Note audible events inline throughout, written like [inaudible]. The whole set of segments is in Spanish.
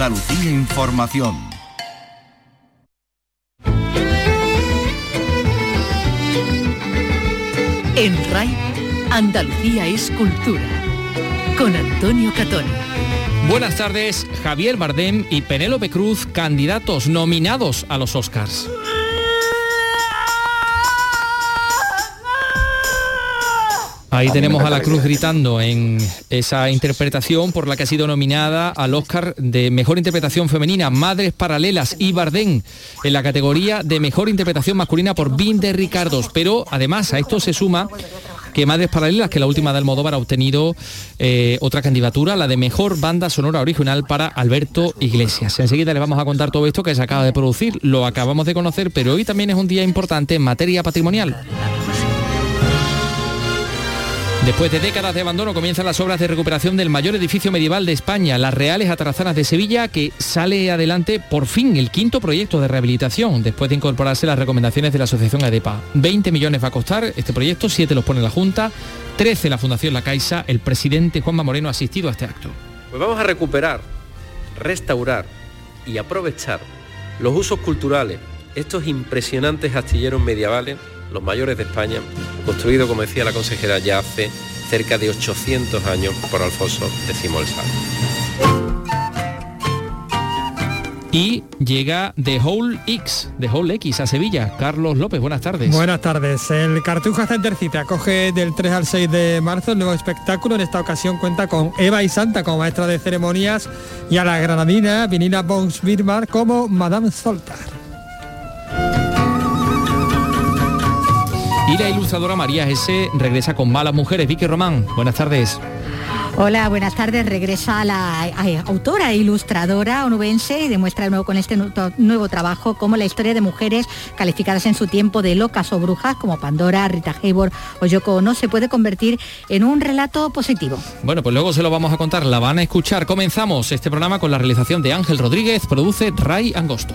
Andalucía Información. En RAI, Andalucía es cultura. Con Antonio Catón. Buenas tardes, Javier Bardem y Penélope Cruz, candidatos nominados a los Oscars. Ahí tenemos a la Cruz gritando en esa interpretación por la que ha sido nominada al Oscar de Mejor Interpretación Femenina, Madres Paralelas y Bardén, en la categoría de Mejor Interpretación Masculina por Bin de Ricardos. Pero además a esto se suma que Madres Paralelas, que la última de Almodóvar ha obtenido eh, otra candidatura, la de Mejor Banda Sonora Original para Alberto Iglesias. Enseguida les vamos a contar todo esto que se acaba de producir, lo acabamos de conocer, pero hoy también es un día importante en materia patrimonial. Después de décadas de abandono comienzan las obras de recuperación del mayor edificio medieval de España, las Reales Atarazanas de Sevilla, que sale adelante por fin el quinto proyecto de rehabilitación, después de incorporarse las recomendaciones de la Asociación ADEPA. 20 millones va a costar este proyecto, 7 los pone la Junta, 13 la Fundación La Caixa, el presidente Juanma Moreno ha asistido a este acto. Pues vamos a recuperar, restaurar y aprovechar los usos culturales, estos impresionantes astilleros medievales los mayores de España, construido, como decía la consejera, ya hace cerca de 800 años por Alfonso X el Sabio. Y llega The Whole X, The Whole X a Sevilla. Carlos López, buenas tardes. Buenas tardes. El Cartuja Center City acoge del 3 al 6 de marzo el nuevo espectáculo. En esta ocasión cuenta con Eva y Santa como maestra de ceremonias y a la granadina Vinina Bones Birmar como Madame Soltar. Y la ilustradora María S. regresa con Malas Mujeres. Vicky Román, buenas tardes. Hola, buenas tardes. Regresa la autora e ilustradora onubense y demuestra de nuevo con este nuevo trabajo como la historia de mujeres calificadas en su tiempo de locas o brujas como Pandora, Rita Hayworth o Yoko Ono se puede convertir en un relato positivo. Bueno, pues luego se lo vamos a contar, la van a escuchar. Comenzamos este programa con la realización de Ángel Rodríguez, produce Ray Angosto.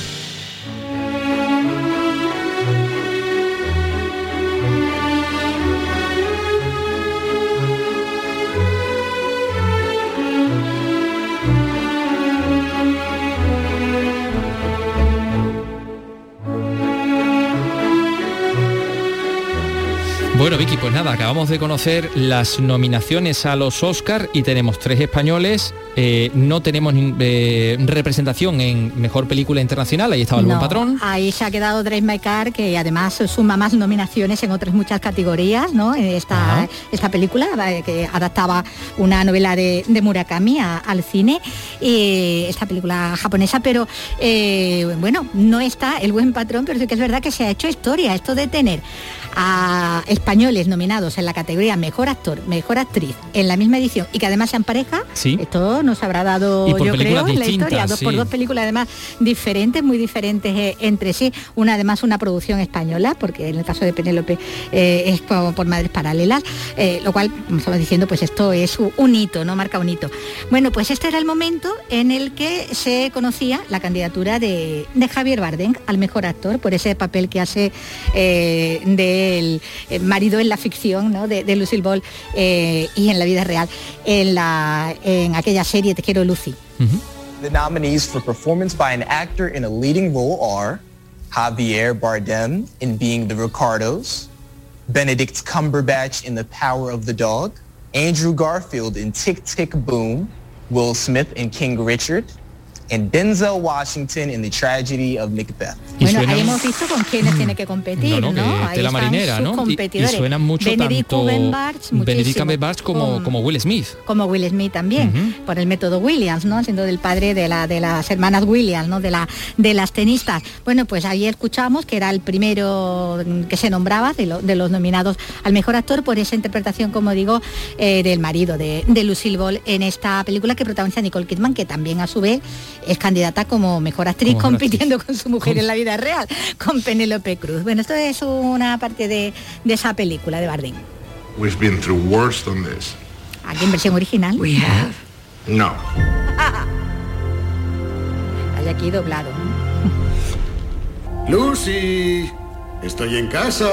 Bueno, Vicky, pues nada, acabamos de conocer las nominaciones a los Oscar y tenemos tres españoles. Eh, no tenemos eh, representación en Mejor Película Internacional, ahí estaba el buen patrón. Ahí se ha quedado Drake My Car, que además suma más nominaciones en otras muchas categorías, ¿no? Esta, esta película eh, que adaptaba una novela de, Murakami al cine, y esta película japonesa, pero bueno, no está el buen patrón, pero sí que es verdad que se ha hecho historia, esto de tener a españoles nominados en la categoría Mejor Actor, Mejor Actriz en la misma edición y que además sean pareja, esto nos habrá dado, yo creo, en la historia, dos por dos películas además diferentes, muy diferentes eh, entre sí, una además una producción española, porque en el caso de Penélope eh, es por, Madres Paralelas, eh, lo cual, como estamos diciendo, pues esto es un hito, ¿no? Marca un hito. Bueno, pues este era el momento en el que se conocía la candidatura de, Javier Bardem al mejor actor por ese papel que hace de el, marido en la ficción ¿no? de, de Lucille Ball eh, y en la vida real, en, la, en aquella serie Te quiero Lucy. Uh -huh. The nominees for performance by an actor in a leading role are Javier Bardem in Being the Ricardos, Benedict Cumberbatch in The Power of the Dog, Andrew Garfield in Tick Tick Boom, Will Smith in King Richard, en Denzel Washington en The Tragedy of Macbeth. Bueno, ahí hemos visto con quiénes tiene que competir, ¿no? ¿no? ahí la marinera, ¿no? Y, y, suenan mucho Benedict tanto Cumberbatch, Benedict Cumberbatch como, con, como Will Smith. Como Will Smith también, uh -huh. por el método Williams, ¿no? Siendo del padre de, la, de las hermanas Williams, ¿no? De, la, de las tenistas. Bueno, pues ahí escuchamos que era el primero que se nombraba de, lo, de los nominados al mejor actor por esa interpretación, como digo, eh, del marido de, de Lucille Ball en esta película que protagoniza Nicole Kidman, que también a su vez es candidata como mejor actriz Como compitiendo actriz. con su mujer en la vida real, con Penélope Cruz. Bueno, esto es una parte de, de esa película de Bardem. We've been through worse than this. Aquí en versión original. No. [laughs] Hay aquí doblado. ¿no? Lucy, estoy en casa.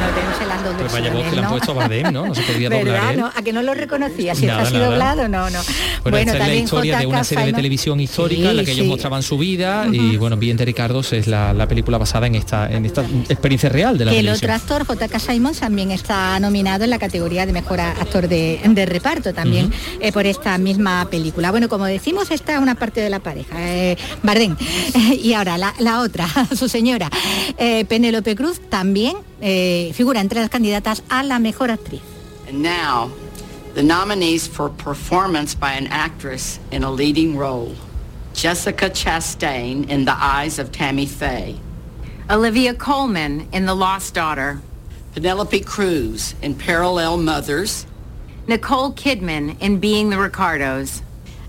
En las vaya voz que le han puesto a Bardem, ¿no? No se podría [laughs] doblar ¿Verdad? No, a que no lo reconocía, si Nada, está así doblado, no, no. Bueno, esta es la historia de una serie de televisión histórica en la que ellos mostraban su vida y bueno, Viente Ricardos es la, la película basada en esta, en esta experiencia real de la Que el televisión. otro actor, J.K. Simons, también está nominado en la categoría de mejor actor de, de reparto también eh, por esta misma película. Bueno, como decimos, esta es una parte de la pareja, eh, Bardem. [laughs] y ahora la, la otra, [laughs] su señora, eh, Penélope Cruz, también eh, figura entre las candidatas a la mejor actriz. And now, the nominees for performance by an actress in a leading role. Jessica Chastain in The Eyes of Tammy Faye. Olivia Colman in The Lost Daughter. Penelope Cruz in Parallel Mothers. Nicole Kidman in Being the Ricardos.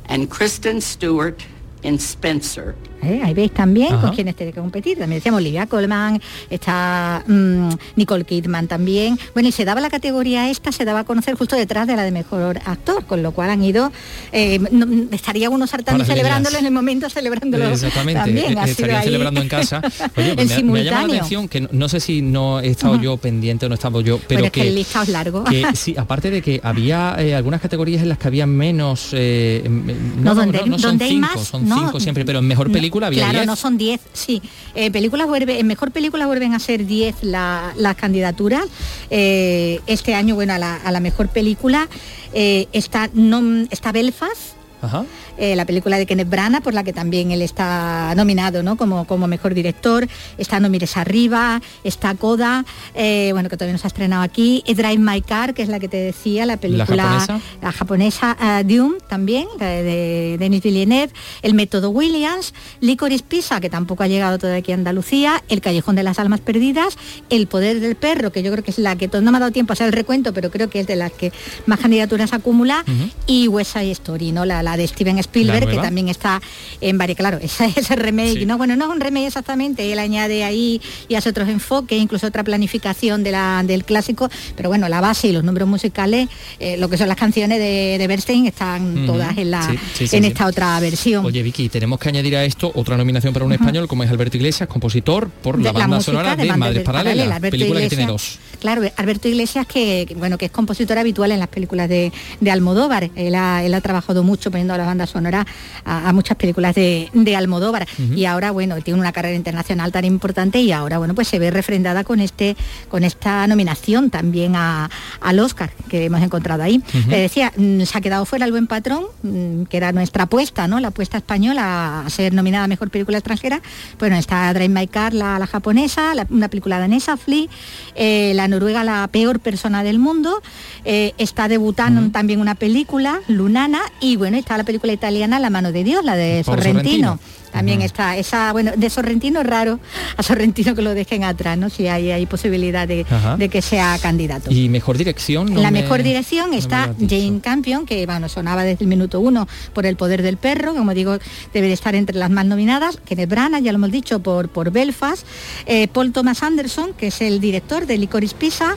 And Kristen Stewart in Spencer. ¿Eh? Ahí veis también Ajá. con quienes tiene que competir. También decíamos Olivia Colman, está mm, Nicole Kidman también. Bueno, y se daba la categoría esta, se daba a conocer justo detrás de la de mejor actor, con lo cual han ido, eh, no- estaría uno saltando y celebrándolo en el momento, celebrándolo Exactamente, también. eh, celebrando en casa. [laughs] Oye, pues me, me ha llamado la atención que no, no sé si no he estado yo pendiente o no he estado yo, pero Bueno, es que, que, el listado es largo. que [laughs] sí, aparte de que había eh, algunas categorías en las que había menos, No, donde- no, son donde hay cinco, más, son cinco siempre, pero en mejor No, película había Claro, diez. no son 10, sí. Eh, películas vuelve, en mejor película vuelven a ser 10 la- las candidaturas. Eh, este año, bueno, a la, a la mejor película eh, está, no, está Belfast. Ajá. eh, la película de Kenneth Branagh, por la que también él está nominado ¿no? como, como mejor director. Está No mires arriba, está Coda, eh, bueno, que todavía no se ha estrenado aquí. y Drive My Car, que es la que te decía, la película japonesa? la japonesa eh, Dune también, la de, de Denis Villeneuve, El método Williams, Licorice Pizza, que tampoco ha llegado todavía aquí a Andalucía, El callejón de las almas perdidas, El poder del perro, que yo creo que es la que no me ha dado tiempo a hacer el recuento, pero creo que es de las que más candidaturas acumula, y West Side Story, ¿no? La, la de Steven Spielberg, que también está en varios, claro, [laughs] ese, ese remake, Sí. ¿no? Bueno, no es un remake exactamente, él añade ahí y hace otros enfoques, incluso otra planificación de la, del clásico, pero bueno, la base y los números musicales, eh, lo que son las canciones de, de Bernstein están todas en la Sí, sí, sí, en esta otra versión. Oye, Vicky, tenemos que añadir a esto otra nominación para un español, como es Alberto Iglesias, compositor por De la banda música sonora de Madres Paralelas, Alberto película que tiene dos. Claro, Alberto Iglesias, que bueno, que es compositor habitual en las películas de, de Almodóvar. Él ha, él ha trabajado mucho poniendo las bandas sonoras a, a muchas películas de, de Almodóvar. Y ahora, bueno, tiene una carrera internacional tan importante y ahora, bueno, pues se ve refrendada con este, con esta nominación también a- al Oscar que hemos encontrado ahí. Le decía, mm, se ha quedado fuera el buen patrón, mm, que era nuestra apuesta, ¿no? La apuesta española a ser nominada a mejor película extranjera. Bueno, está Drive My Car, la, la japonesa, la- una película danesa, Flea, eh, la noruega, la peor persona del mundo. eh, está debutando también una película, Lunana, y bueno, está la película italiana La mano de Dios, la de. Sorrentino. También está esa, bueno, de Sorrentino es raro, a Sorrentino que lo dejen atrás, ¿no? Si hay, hay posibilidad de, de que sea candidato. Y mejor dirección. no la me- mejor dirección no está. Jane Campion, que bueno, sonaba desde el minuto uno por El poder del perro, como digo, debe de estar entre las más nominadas. Kenneth Branagh, ya lo hemos dicho, por, por Belfast. Eh, Paul Thomas Anderson, que es el director de Licorice Pizza.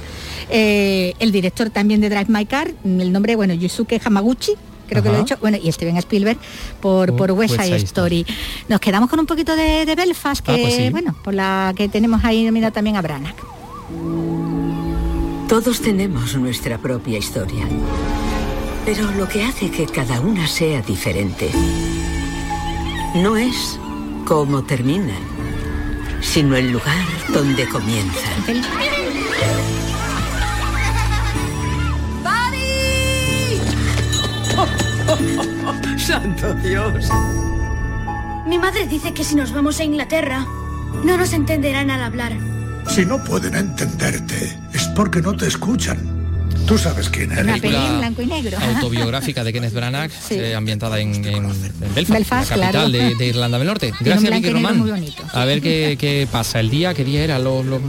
Eh, el director también de Drive My Car, el nombre, bueno, Yusuke Hamaguchi. Creo que lo he dicho. Bueno, y Steven Spielberg por, Por por West West Side Story. Nos quedamos con un poquito de, de Belfast, que Ah, pues sí. bueno, por la que tenemos ahí nominada también a Branagh. Todos tenemos nuestra propia historia. Pero lo que hace que cada una sea diferente no es cómo terminan, sino el lugar donde comienzan. [laughs] ¡Santo Dios! Mi madre dice que si nos vamos a Inglaterra, no nos entenderán al hablar. Si no pueden entenderte, es porque no te escuchan. Tú sabes quién Una eres. peli en blanco y negro. autobiográfica de Kenneth Branagh, [laughs] eh, ambientada en, en- en Belfast, Belfast, la capital claro. de, de Irlanda del Norte. [laughs] Gracias, Vicky Román. muy bonito. A ver qué, qué pasa. El día, ¿qué día era? Los, los,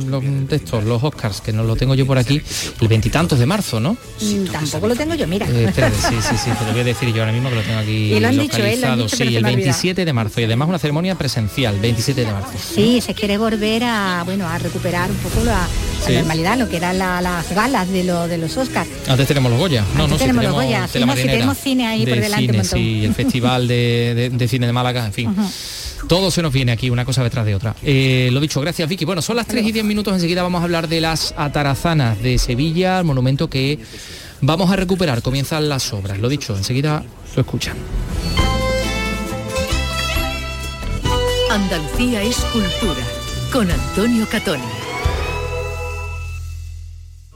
los Oscars, que no lo tengo yo por aquí, el veintitantos de marzo, ¿no? Mm, Tampoco lo tengo yo, mira. Eh, espérate, sí, sí, sí, te lo voy a decir yo ahora mismo que lo tengo aquí Y lo han dicho, ¿eh? Lo han localizado. dicho, sí, el me ha olvidado. 27 de marzo y además una ceremonia presencial, 27 de marzo. Sí, se quiere volver a bueno a recuperar un poco la, la Sí. normalidad, lo que eran la- las galas de, lo, de los Oscars. Antes tenemos los Goya. No, Antes no, tenemos los tenemos Goya, no, cine ahí por de delante cine, sí, el [laughs] Festival de, de- de Cine de Málaga, en fin. Todo se nos viene aquí, una cosa detrás de otra. Eh, lo dicho, gracias Vicky. Bueno, son las 3 y 10 minutos, enseguida vamos a hablar de las atarazanas de Sevilla, el monumento que vamos a recuperar. Comienzan las obras. Lo dicho, enseguida lo escuchan. Andalucía es cultura, con Antonio Catoni.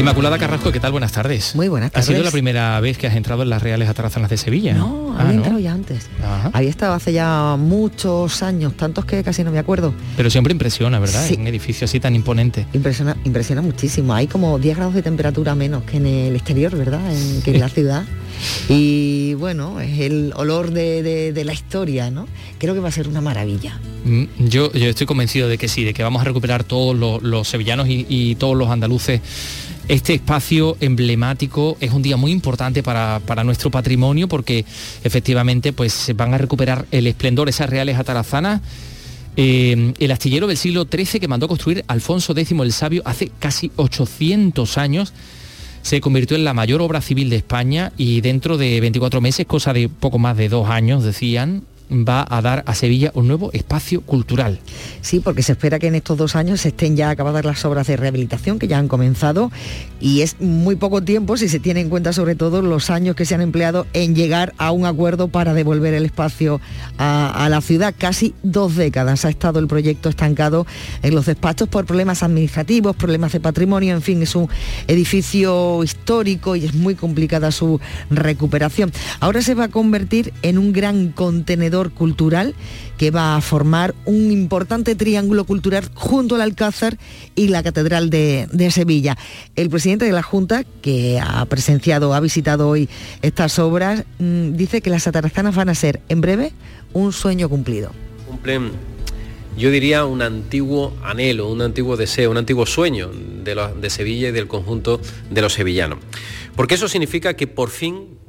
Inmaculada Carrasco, ¿qué tal? Buenas tardes. Muy buenas ¿Ha tardes. sido la primera vez que has entrado en las Reales Atarazanas de Sevilla? No, Ah, había entrado ya antes. Ajá. Había estado hace ya muchos años, tantos que casi no me acuerdo. Pero siempre impresiona, ¿verdad? Sí. Un edificio así tan imponente. Impresiona, impresiona muchísimo. Hay como 10 grados de temperatura menos que en el exterior, ¿verdad? En, que en la [laughs] ciudad. Y bueno, es el olor de, de- de la historia, ¿no? Creo que va a ser una maravilla. Mm, Yo, estoy convencido de que sí, de que vamos a recuperar todos los, sevillanos y, todos los andaluces. Este espacio emblemático es un día muy importante para, nuestro patrimonio porque efectivamente pues se van a recuperar el esplendor, esas reales atarazanas. Eh, el astillero del siglo XIII que mandó construir Alfonso X el Sabio hace casi 800 años se convirtió en la mayor obra civil de España y dentro de 24 meses, cosa de poco más de dos años, decían, va a dar a Sevilla un nuevo espacio cultural. Sí, porque se espera que en estos dos años estén ya acabadas las obras de rehabilitación que ya han comenzado y es muy poco tiempo si se tiene en cuenta sobre todo los años que se han empleado en llegar a un acuerdo para devolver el espacio a, a la ciudad. Casi dos décadas ha estado el proyecto estancado en los despachos por problemas administrativos, problemas de patrimonio, en fin, es un edificio histórico y es muy complicada su recuperación. Ahora se va a convertir en un gran contenedor cultural que va a formar un importante triángulo cultural junto al Alcázar y la Catedral de, Sevilla. El presidente de la Junta, que ha presenciado, ha visitado hoy estas obras, mm, dice que las atarazanas van a ser en breve un sueño cumplido. cumplen, yo diría, un antiguo anhelo, un antiguo deseo, un antiguo sueño de, Sevilla y del conjunto de los sevillanos. Porque eso significa que por fin,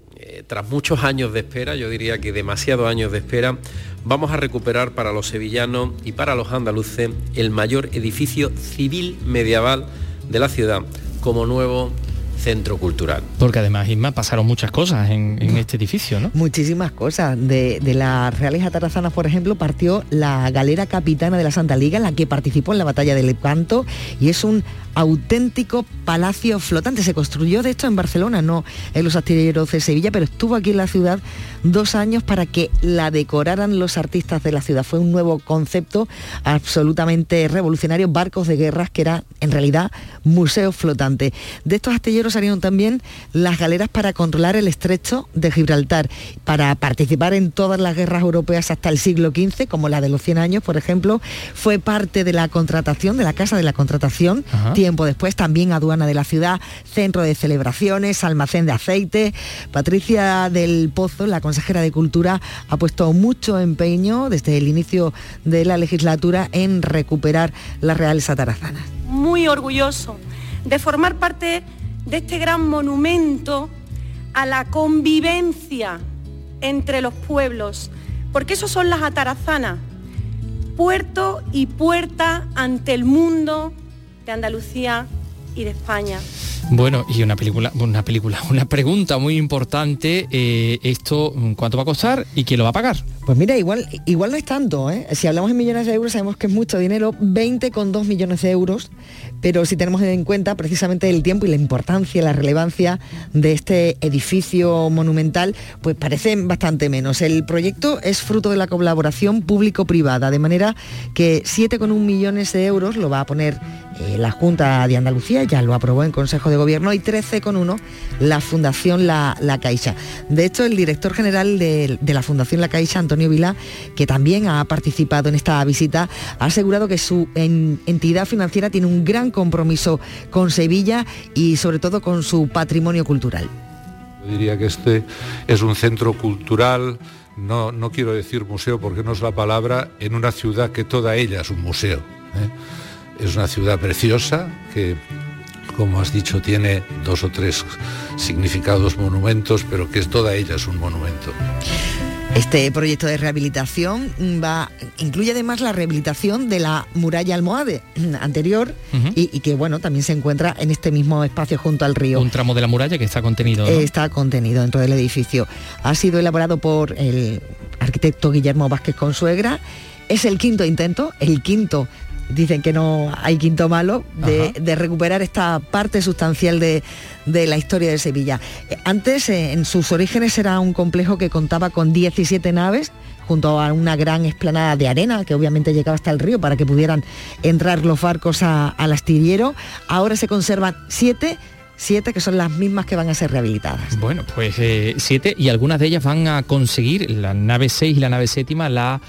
tras muchos años de espera, yo diría que demasiados años de espera, vamos a recuperar para los sevillanos y para los andaluces el mayor edificio civil medieval de la ciudad como nuevo centro cultural. Porque además, Isma, pasaron muchas cosas en, en este edificio, ¿no? Muchísimas cosas. De, de las Reales Atarazanas, por ejemplo, partió la galera capitana de la Santa Liga, en la que participó en la batalla de Lepanto, y es un auténtico palacio flotante. Se construyó, de hecho, en Barcelona, no en los astilleros de Sevilla, pero estuvo aquí en la ciudad dos años para que la decoraran los artistas de la ciudad. Fue un nuevo concepto absolutamente revolucionario, barcos de guerras, que era en realidad museo flotante. De estos astilleros salieron también las galeras para controlar el estrecho de Gibraltar, para participar en todas las guerras europeas hasta el siglo XV, como la de los 100 años, por ejemplo, fue parte de la contratación, de la Casa de la Contratación, Ajá. tiempo después también aduana de la ciudad, centro de celebraciones, almacén de aceite. Patricia del Pozo, la consejera de Cultura, ha puesto mucho empeño desde el inicio de la legislatura en recuperar las reales atarazanas. Muy orgulloso de formar parte de este gran monumento a la convivencia entre los pueblos, porque esos son las atarazanas, puerto y puerta ante el mundo de Andalucía y de España. Bueno, y una película, una película, [laughs] una pregunta muy importante, eh, esto, ¿cuánto va a costar y quién lo va a pagar? Pues mira, igual, igual no es tanto, ¿eh? Si hablamos en millones de euros sabemos que es mucho dinero, 20,2 millones de euros, pero si tenemos en cuenta precisamente el tiempo y la importancia, la relevancia de este edificio monumental, pues parecen bastante menos. El proyecto es fruto de la colaboración público-privada, de manera que 7,1 millones de euros lo va a poner eh, la Junta de Andalucía ya lo aprobó en Consejo de Gobierno y 13,1 la Fundación La, Caixa. De hecho, el director general de la Fundación La Caixa, Antonio Vila, que también ha participado en esta visita, ha asegurado que su en- entidad financiera tiene un gran compromiso con Sevilla y sobre todo con su patrimonio cultural. Yo diría que este es un centro cultural, no, no quiero decir museo porque no es la palabra, en una ciudad que toda ella es un museo. ¿eh? Es una ciudad preciosa que, como has dicho, tiene dos o tres significados monumentos, pero que es toda ella es un monumento. Este proyecto de rehabilitación va, incluye además la rehabilitación de la muralla almohade [clears throat] anterior y, y que bueno también se encuentra en este mismo espacio junto al río. Un tramo de la muralla que está contenido. ¿no? Está contenido dentro del edificio. Ha sido elaborado por el arquitecto Guillermo Vázquez Consuegra. Es el quinto intento, el quinto, dicen que no hay quinto malo, de, de recuperar esta parte sustancial de, de la historia de Sevilla. Eh, Antes, eh, en sus orígenes, era un complejo que contaba con 17 naves junto a una gran explanada de arena que obviamente llegaba hasta el río para que pudieran entrar los barcos a- al astillero. Ahora se conservan siete, siete que son las mismas que van a ser rehabilitadas. Bueno, pues eh, siete y algunas de ellas van a conseguir, la nave 6 y la nave séptima, la,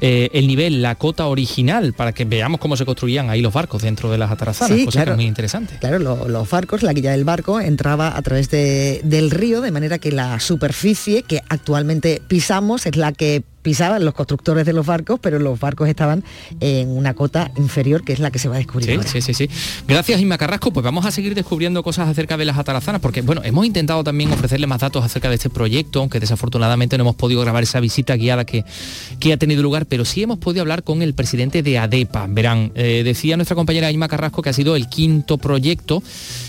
eh, el nivel, la cota original, para que veamos cómo se construían ahí los barcos dentro de las atarazanas, Sí, cosa que es muy interesante. Claro, lo- los barcos, la quilla del barco entraba a través de- del río, de manera que la superficie que actualmente pisamos es la que pisaban los constructores de los barcos, pero los barcos estaban en una cota inferior, que es la que se va a descubrir Sí, ahora. sí, sí, sí. Gracias, Inma Carrasco. Pues vamos a seguir descubriendo cosas acerca de las atarazanas, porque bueno, hemos intentado también ofrecerle más datos acerca de este proyecto, aunque desafortunadamente no hemos podido grabar esa visita guiada que, que ha tenido lugar, pero sí hemos podido hablar con el presidente de ADEPA. Verán, eh, decía nuestra compañera Inma Carrasco que ha sido el quinto proyecto.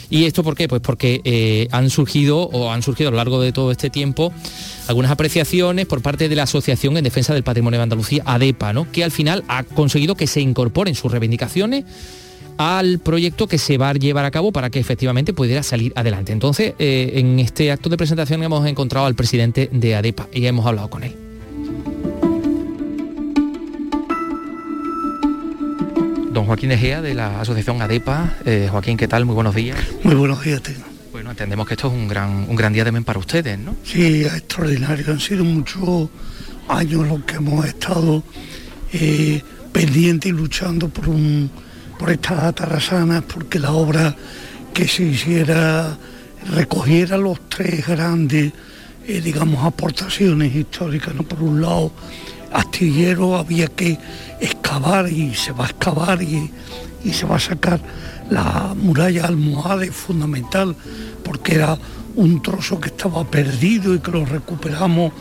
¿Y esto por qué? Pues porque eh, han surgido o han surgido a lo largo de todo este tiempo algunas apreciaciones por parte de la Asociación en Defensa del Patrimonio de Andalucía, ADEPA, ¿no? que al final ha conseguido que se incorporen sus reivindicaciones al proyecto que se va a llevar a cabo para que efectivamente pudiera salir adelante. Entonces, eh, en este acto de presentación hemos encontrado al presidente de ADEPA y hemos hablado con él. Don Joaquín Egea de la Asociación ADEPA. Eh, Joaquín, ¿qué tal? Muy buenos días. Muy buenos días, Tino. Bueno, entendemos que esto es un gran, un gran día también para ustedes, ¿no? Sí, es extraordinario. Han sido muchos años los que hemos estado eh, pendientes y luchando por, un, por estas atarazanas, porque la obra que se hiciera recogiera los tres grandes, eh, digamos, aportaciones históricas. ¿no? Por un lado, astillero había que excavar y se va a excavar y, y se va a sacar la muralla almohade fundamental porque era un trozo que estaba perdido y que lo recuperamos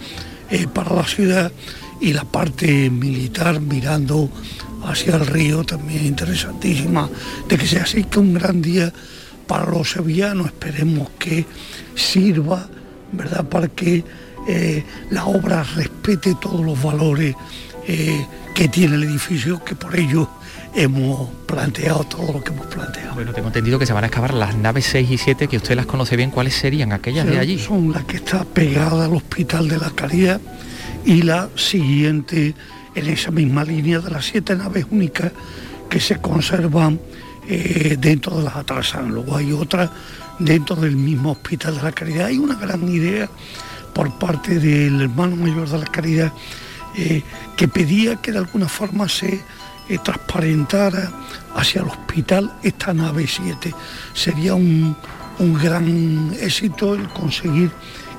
eh, para la ciudad y la parte militar mirando hacia el río también interesantísima de que sea así que un gran día para los sevillanos. Esperemos que sirva verdad para que eh, la obra respete todos los valores eh, que tiene el edificio que por ello hemos planteado todo lo que hemos planteado Bueno, tengo entendido que se van a excavar las naves 6 y 7, que usted las conoce bien. ¿Cuáles serían aquellas de allí? Son las que está pegada al Hospital de la Caridad y la siguiente en esa misma línea de las siete naves únicas que se conservan eh, dentro de las atrasanas. Luego hay otras dentro del mismo Hospital de la Caridad. Hay una gran idea por parte del hermano mayor de la Caridad eh, que pedía que de alguna forma se eh, transparentara hacia el hospital esta nave 7. Sería un, un gran éxito el conseguir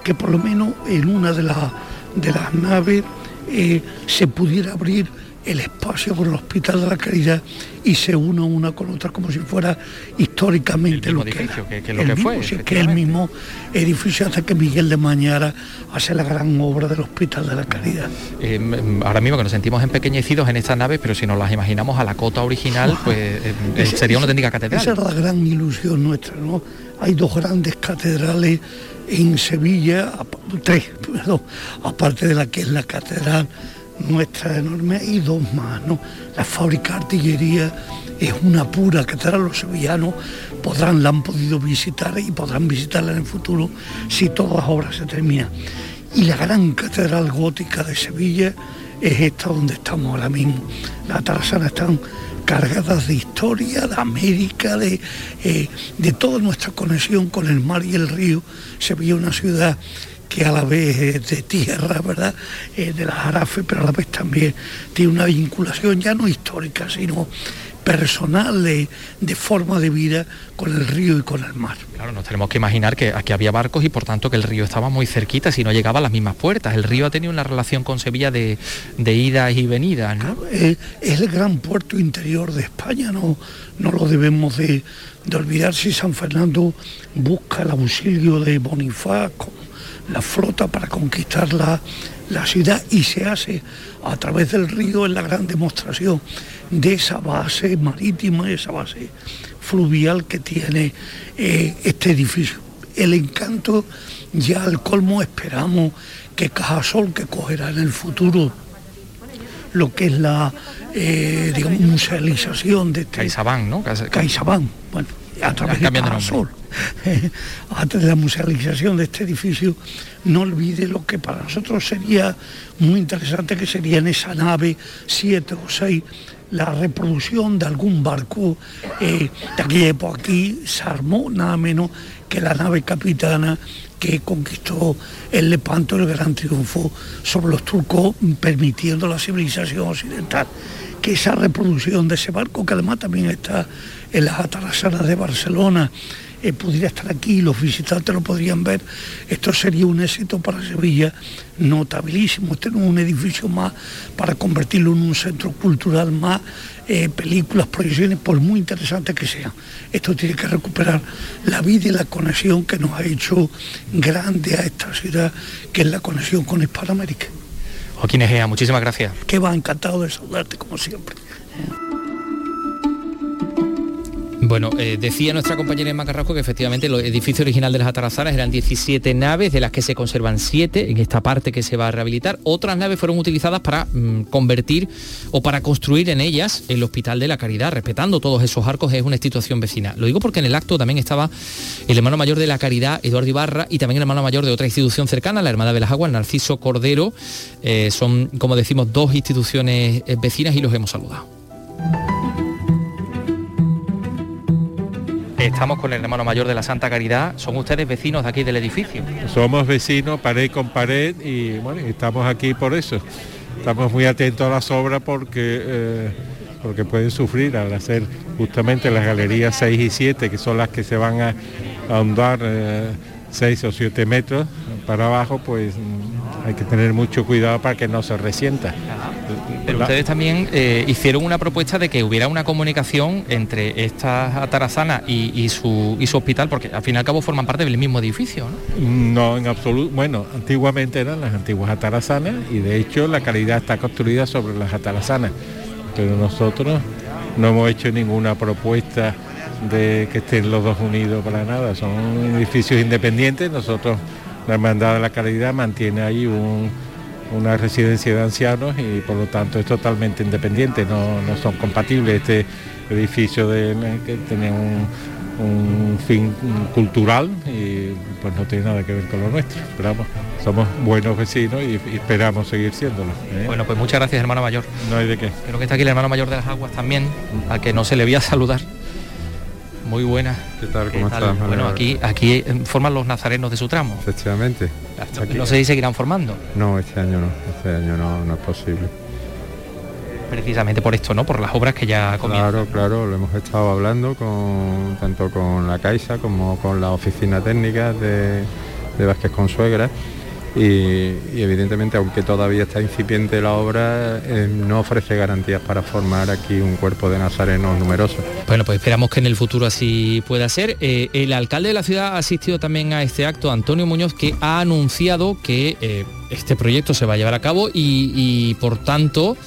que por lo menos en una de, las de las naves eh, se pudiera abrir el espacio con el Hospital de la Caridad y se una una con otra como si fuera históricamente lo que edificio, era. que- que es lo El que mismo, fue, si es que el mismo edificio hasta que Miguel de Mañara hace la gran obra del Hospital de la Caridad. Eh, ahora mismo que nos sentimos empequeñecidos en estas naves, pero si nos las imaginamos a la cota original, pues eh, eh, sería una auténtica catedral. Esa es la gran ilusión nuestra, ¿no? Hay dos grandes catedrales en Sevilla, tres, perdón, aparte de la que es la catedral nuestra enorme, hay dos más, ¿no? La fábrica de artillería es una pura catedral, los sevillanos podrán, la han podido visitar y podrán visitarla en el futuro si todas obras se terminan. Y la gran catedral gótica de Sevilla es esta donde estamos ahora mismo. Las atarazanas están cargadas de historia, de América, de, eh, de toda nuestra conexión con el mar y el río. Se veía una ciudad que a la vez es de tierra, ¿verdad? Eh, de la Jarafe, pero a la vez también tiene una vinculación ya no histórica, sino personal de, de, forma de vida con el río y con el mar. Claro, nos tenemos que imaginar que aquí había barcos y por tanto que el río estaba muy cerquita, si no llegaba a las mismas puertas. El río ha tenido una relación con Sevilla de, de idas y venidas, ¿no? Claro, es, es, el gran puerto interior de España, no, no lo debemos de, de olvidar si San Fernando busca el auxilio de Bonifaz con la flota para conquistar la, la ciudad y se hace a través del río en la gran demostración de esa base marítima, esa base fluvial que tiene eh, este edificio. El encanto ya al colmo esperamos que Cajasol, que cogerá en el futuro lo que es la eh, digamos, musealización de este... CaixaBank, ¿no? CaixaBank, bueno, a través de Cajasol. [laughs] antes de la musealización de este edificio, no olvide lo que para nosotros sería muy interesante, que sería en esa nave 7 o 6 la reproducción de algún barco eh, de aquella época aquí se armó nada menos que la nave capitana que conquistó el Lepanto, el gran triunfo sobre los turcos, permitiendo la civilización occidental. Que esa reproducción de ese barco, que además también está en las atarazanas de Barcelona, eh, pudiera estar aquí, los visitantes lo podrían ver, esto sería un éxito para Sevilla notabilísimo. Este es un edificio más para convertirlo en un centro cultural más, eh, películas, proyecciones, por muy interesantes que sean. Esto tiene que recuperar la vida y la conexión que nos ha hecho grande a esta ciudad, que es la conexión con Hispanoamérica. Joaquín Egea, muchísimas gracias. Que va encantado de saludarte como siempre. Bueno, eh, decía nuestra compañera Emma Carrasco que efectivamente el edificio original de las Atarazanas eran 17 naves, de las que se conservan 7 en esta parte que se va a rehabilitar. Otras naves fueron utilizadas para mmm, convertir o para construir en ellas el Hospital de la Caridad, respetando todos esos arcos, es una institución vecina. Lo digo porque en el acto también estaba el hermano mayor de la Caridad, Eduardo Ibarra, y también el hermano mayor de otra institución cercana, la Hermandad de las Aguas, Narciso Cordero. Eh, son, como decimos, dos instituciones eh, vecinas y los hemos saludado. Estamos con el hermano mayor de la Santa Caridad. ¿Son ustedes vecinos de aquí del edificio? Somos vecinos pared con pared y bueno, estamos aquí por eso. Estamos muy atentos a las obras porque, eh, porque pueden sufrir al hacer justamente las galerías 6 y 7, que son las que se van a ahondar eh, 6 o 7 metros para abajo, pues hay que tener mucho cuidado para que no se resienta. Pero ustedes también eh, hicieron una propuesta de que hubiera una comunicación entre estas atarazanas y, y, su, y, su, hospital, porque al fin y al cabo forman parte del mismo edificio, ¿no? No, en absoluto. Bueno, antiguamente eran las antiguas atarazanas y de hecho la calidad está construida sobre las atarazanas, pero nosotros no hemos hecho ninguna propuesta de que estén los dos unidos para nada, son edificios independientes, nosotros la Hermandad de la Caridad mantiene ahí un, una residencia de ancianos y por lo tanto es totalmente independiente, no, no son compatibles. Este edificio de, que tiene un, un, fin cultural y pues no tiene nada que ver con lo nuestro. Esperamos, somos buenos vecinos y, y esperamos seguir siéndolo. ¿eh? Bueno, pues muchas gracias hermano mayor. No hay de qué. Creo que está aquí el hermano mayor de las aguas también, al que no se le voy a saludar. Muy buena. ¿Qué tal? ¿Cómo tal? estás? Bueno, aquí, aquí forman los nazarenos de su tramo. Efectivamente. Aquí, no sé si seguirán formando. No, este año no. Este año no, no es posible. Precisamente por esto, ¿no? Por las obras que ya comienzan. Claro, claro, lo hemos estado hablando con tanto con la Caixa como con la oficina técnica de, de Vázquez Consuegra. Y, evidentemente aunque todavía está incipiente la obra eh, no ofrece garantías para formar aquí un cuerpo de nazarenos numeroso. Bueno pues esperamos que en el futuro así pueda ser. Eh, el alcalde de la ciudad ha asistido también a este acto, Antonio Muñoz, que ha anunciado que eh, este proyecto se va a llevar a cabo y, y por tanto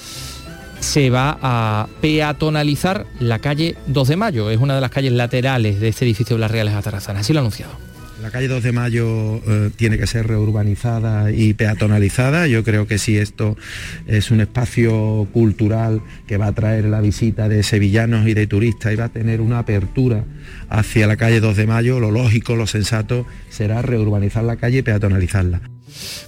se va a peatonalizar la calle 2 de Mayo, es una de las calles laterales de este edificio de las Reales Atarazanas, así lo ha anunciado. La calle 2 de Mayo eh, tiene que ser reurbanizada y peatonalizada. Yo creo que si esto es un espacio cultural que va a atraer la visita de sevillanos y de turistas y va a tener una apertura hacia la calle 2 de Mayo, lo lógico, lo sensato será reurbanizar la calle y peatonalizarla.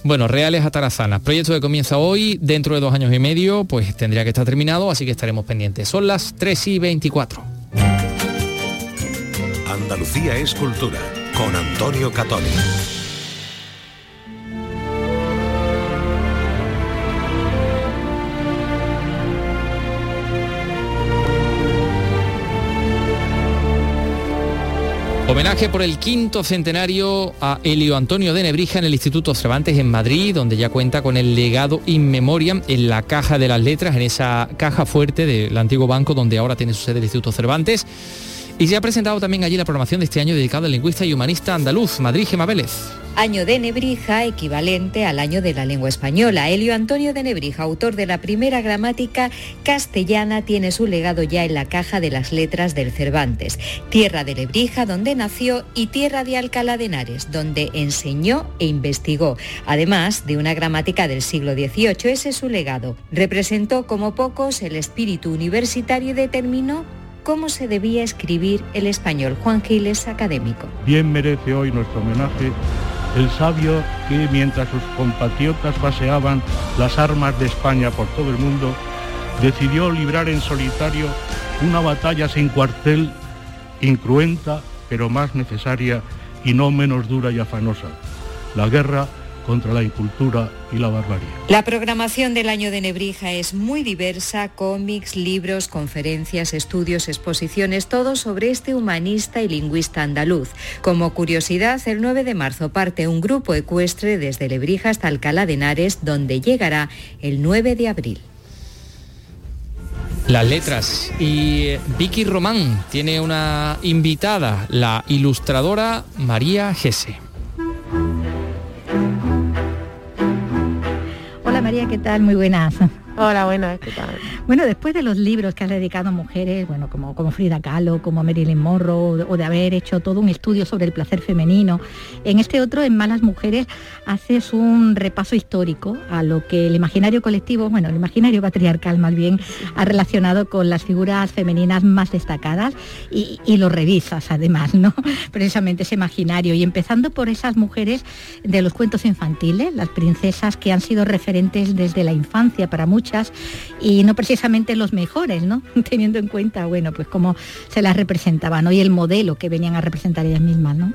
Bueno, Reales Atarazanas, proyecto que comienza hoy, dentro de dos años y medio, pues tendría que estar terminado, así que estaremos pendientes. Son las 3 y 24. Andalucía es cultura, con Antonio Catoni. Homenaje por el quinto centenario a Elio Antonio de Nebrija en el Instituto Cervantes en Madrid, donde ya cuenta con el legado in memoriam en la caja de las letras, en esa caja fuerte del antiguo banco donde ahora tiene su sede el Instituto Cervantes. Y se ha presentado también allí la programación de este año dedicada al lingüista y humanista andaluz, Madrid Gema Vélez. Año de Nebrija equivalente al año de la lengua española. Elio Antonio de Nebrija, autor de la primera gramática castellana, tiene su legado ya en la caja de las letras del Cervantes. Tierra de Nebrija, donde nació, y tierra de Alcalá de Henares, donde enseñó e investigó. Además de una gramática del siglo XVIII, ese es su legado. Representó como pocos el espíritu universitario y determinó cómo se debía escribir el español. Juan Giles, académico. Bien merece hoy nuestro homenaje el sabio que mientras sus compatriotas paseaban las armas de España por todo el mundo, decidió librar en solitario una batalla sin cuartel, incruenta, pero más necesaria y no menos dura y afanosa, la guerra contra la incultura y la barbarie. La programación del año de Nebrija es muy diversa, cómics, libros, conferencias, estudios, exposiciones, todo sobre este humanista y lingüista andaluz. Como curiosidad, el 9 de marzo parte un grupo ecuestre desde Nebrija hasta Alcalá de Henares, donde llegará el 9 de abril. Las letras. Y eh, Vicky Román tiene una invitada, la ilustradora María Gese. María, ¿qué tal? Muy buenas. Hola, buenas, ¿qué? Bueno, después de los libros que has dedicado a mujeres, bueno, como, como Frida Kahlo, como Marilyn Monroe, o de haber hecho todo un estudio sobre el placer femenino, en este otro, en Malas Mujeres, haces un repaso histórico a lo que el imaginario colectivo, bueno, el imaginario patriarcal más bien, ha relacionado con las figuras femeninas más destacadas y, y lo revisas además, ¿no? [laughs] Precisamente ese imaginario. Y empezando por esas mujeres de los cuentos infantiles, las princesas que han sido referentes desde la infancia para muchos y no precisamente los mejores, ¿no? [laughs] Teniendo en cuenta, bueno, pues cómo se las representaban, ¿no? Y el modelo que venían a representar ellas mismas, ¿no?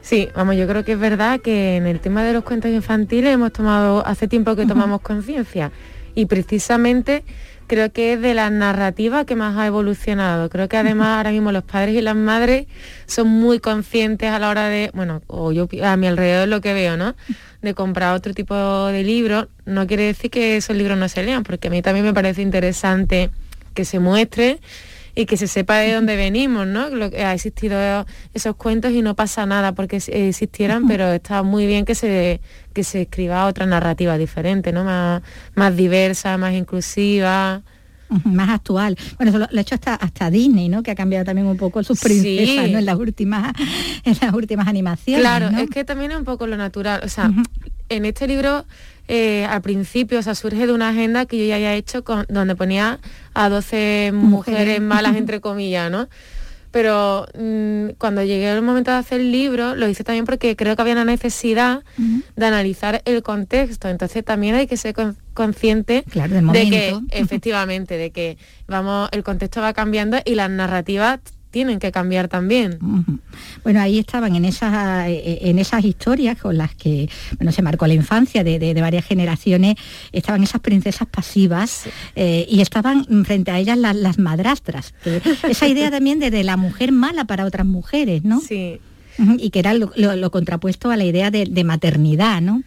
Sí, vamos, yo creo que es verdad que en el tema de los cuentos infantiles hemos tomado, hace tiempo que tomamos conciencia y precisamente creo que es de la narrativa que más ha evolucionado. Creo que además [laughs] ahora mismo los padres y las madres son muy conscientes a la hora de, bueno, o yo a mi alrededor lo que veo, ¿no? De comprar otro tipo de libros. No quiere decir que esos libros no se lean, porque a mí también me parece interesante que se muestre y que se sepa de dónde venimos, ¿no? Lo que ha existido esos cuentos y no pasa nada porque existieran, [laughs] pero está muy bien que se, que se escriba otra narrativa diferente, ¿no? Más, más diversa, más inclusiva más actual. Bueno, eso lo, ha hecho hasta, hasta Disney, ¿no? Que ha cambiado también un poco sus princesas, ¿no? En las últimas, [laughs] en las últimas animaciones. Claro, es que también es un poco lo natural. O sea, en este libro eh, al principio, o sea, surge de una agenda que yo ya había hecho con, donde ponía a 12 mujeres, malas, entre [laughs] comillas, ¿no? Pero mm, cuando llegué el momento de hacer el libro, lo hice también porque creo que había una necesidad de analizar el contexto. Entonces también hay que ser consciente de que, [laughs] efectivamente, de que vamos, el contexto va cambiando y las narrativas tienen que cambiar también. Bueno, ahí estaban en esas, eh, en esas historias con las que bueno, se marcó la infancia de, varias generaciones, estaban esas princesas pasivas eh, y estaban frente a ellas las, madrastras. [laughs] esa idea también de, la mujer mala para otras mujeres, ¿no? Sí. Y que era lo, contrapuesto a la idea de, maternidad, ¿no?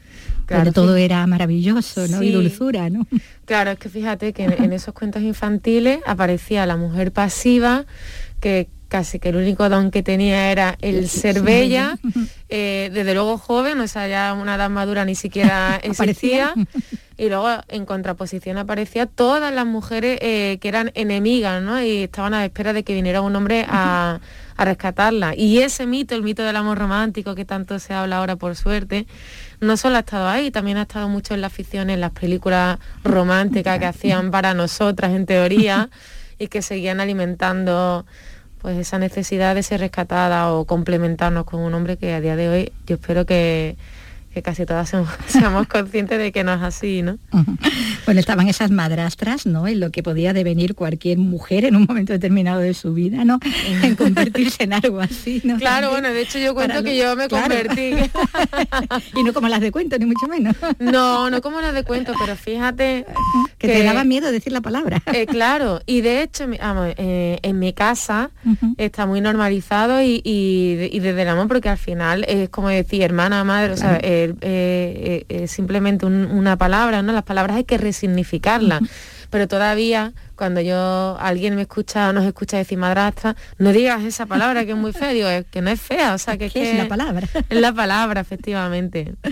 Claro, todo era maravilloso, ¿no? Y dulzura, ¿no? [laughs] Claro, es que fíjate que en, esos cuentos infantiles aparecía la mujer pasiva que casi que el único don que tenía era el ser bella, [laughs] eh, desde luego joven, o sea, ya una edad madura ni siquiera [laughs] existía. y luego en contraposición aparecía todas las mujeres eh, que eran enemigas, ¿no? Y estaban a la espera de que viniera un hombre a, a rescatarla. Y ese mito, el mito del amor romántico que tanto se habla ahora por suerte, no solo ha estado ahí, también ha estado mucho en la ficción, en las películas románticas que hacían para nosotras en teoría y que seguían alimentando pues esa necesidad de ser rescatada o complementarnos con un hombre que a día de hoy yo espero que, que casi todas seamos [laughs] conscientes de que no es así, ¿no? Bueno, estaban esas madrastras, ¿no? En lo que podía devenir cualquier mujer en un momento determinado de su vida, ¿no? En convertirse en algo así, ¿no? Claro, bueno, de hecho yo cuento que yo me convertí. [laughs] y no como las de cuento, ni mucho menos. [laughs] no, no como las de cuento, pero fíjate... Que, te daba miedo decir la palabra. Eh, claro, y de hecho, vamos, eh, en mi casa está muy normalizado y, desde el amor, porque al final es como decir hermana, madre, o sea, eh, simplemente una palabra, ¿no? Las palabras hay que resignificarlas, pero todavía cuando yo alguien me escucha o nos escucha decir madrastra, no digas esa palabra que es muy fea, [laughs] digo, es que no es fea, o sea que, es, la palabra. Es la palabra, efectivamente. [laughs]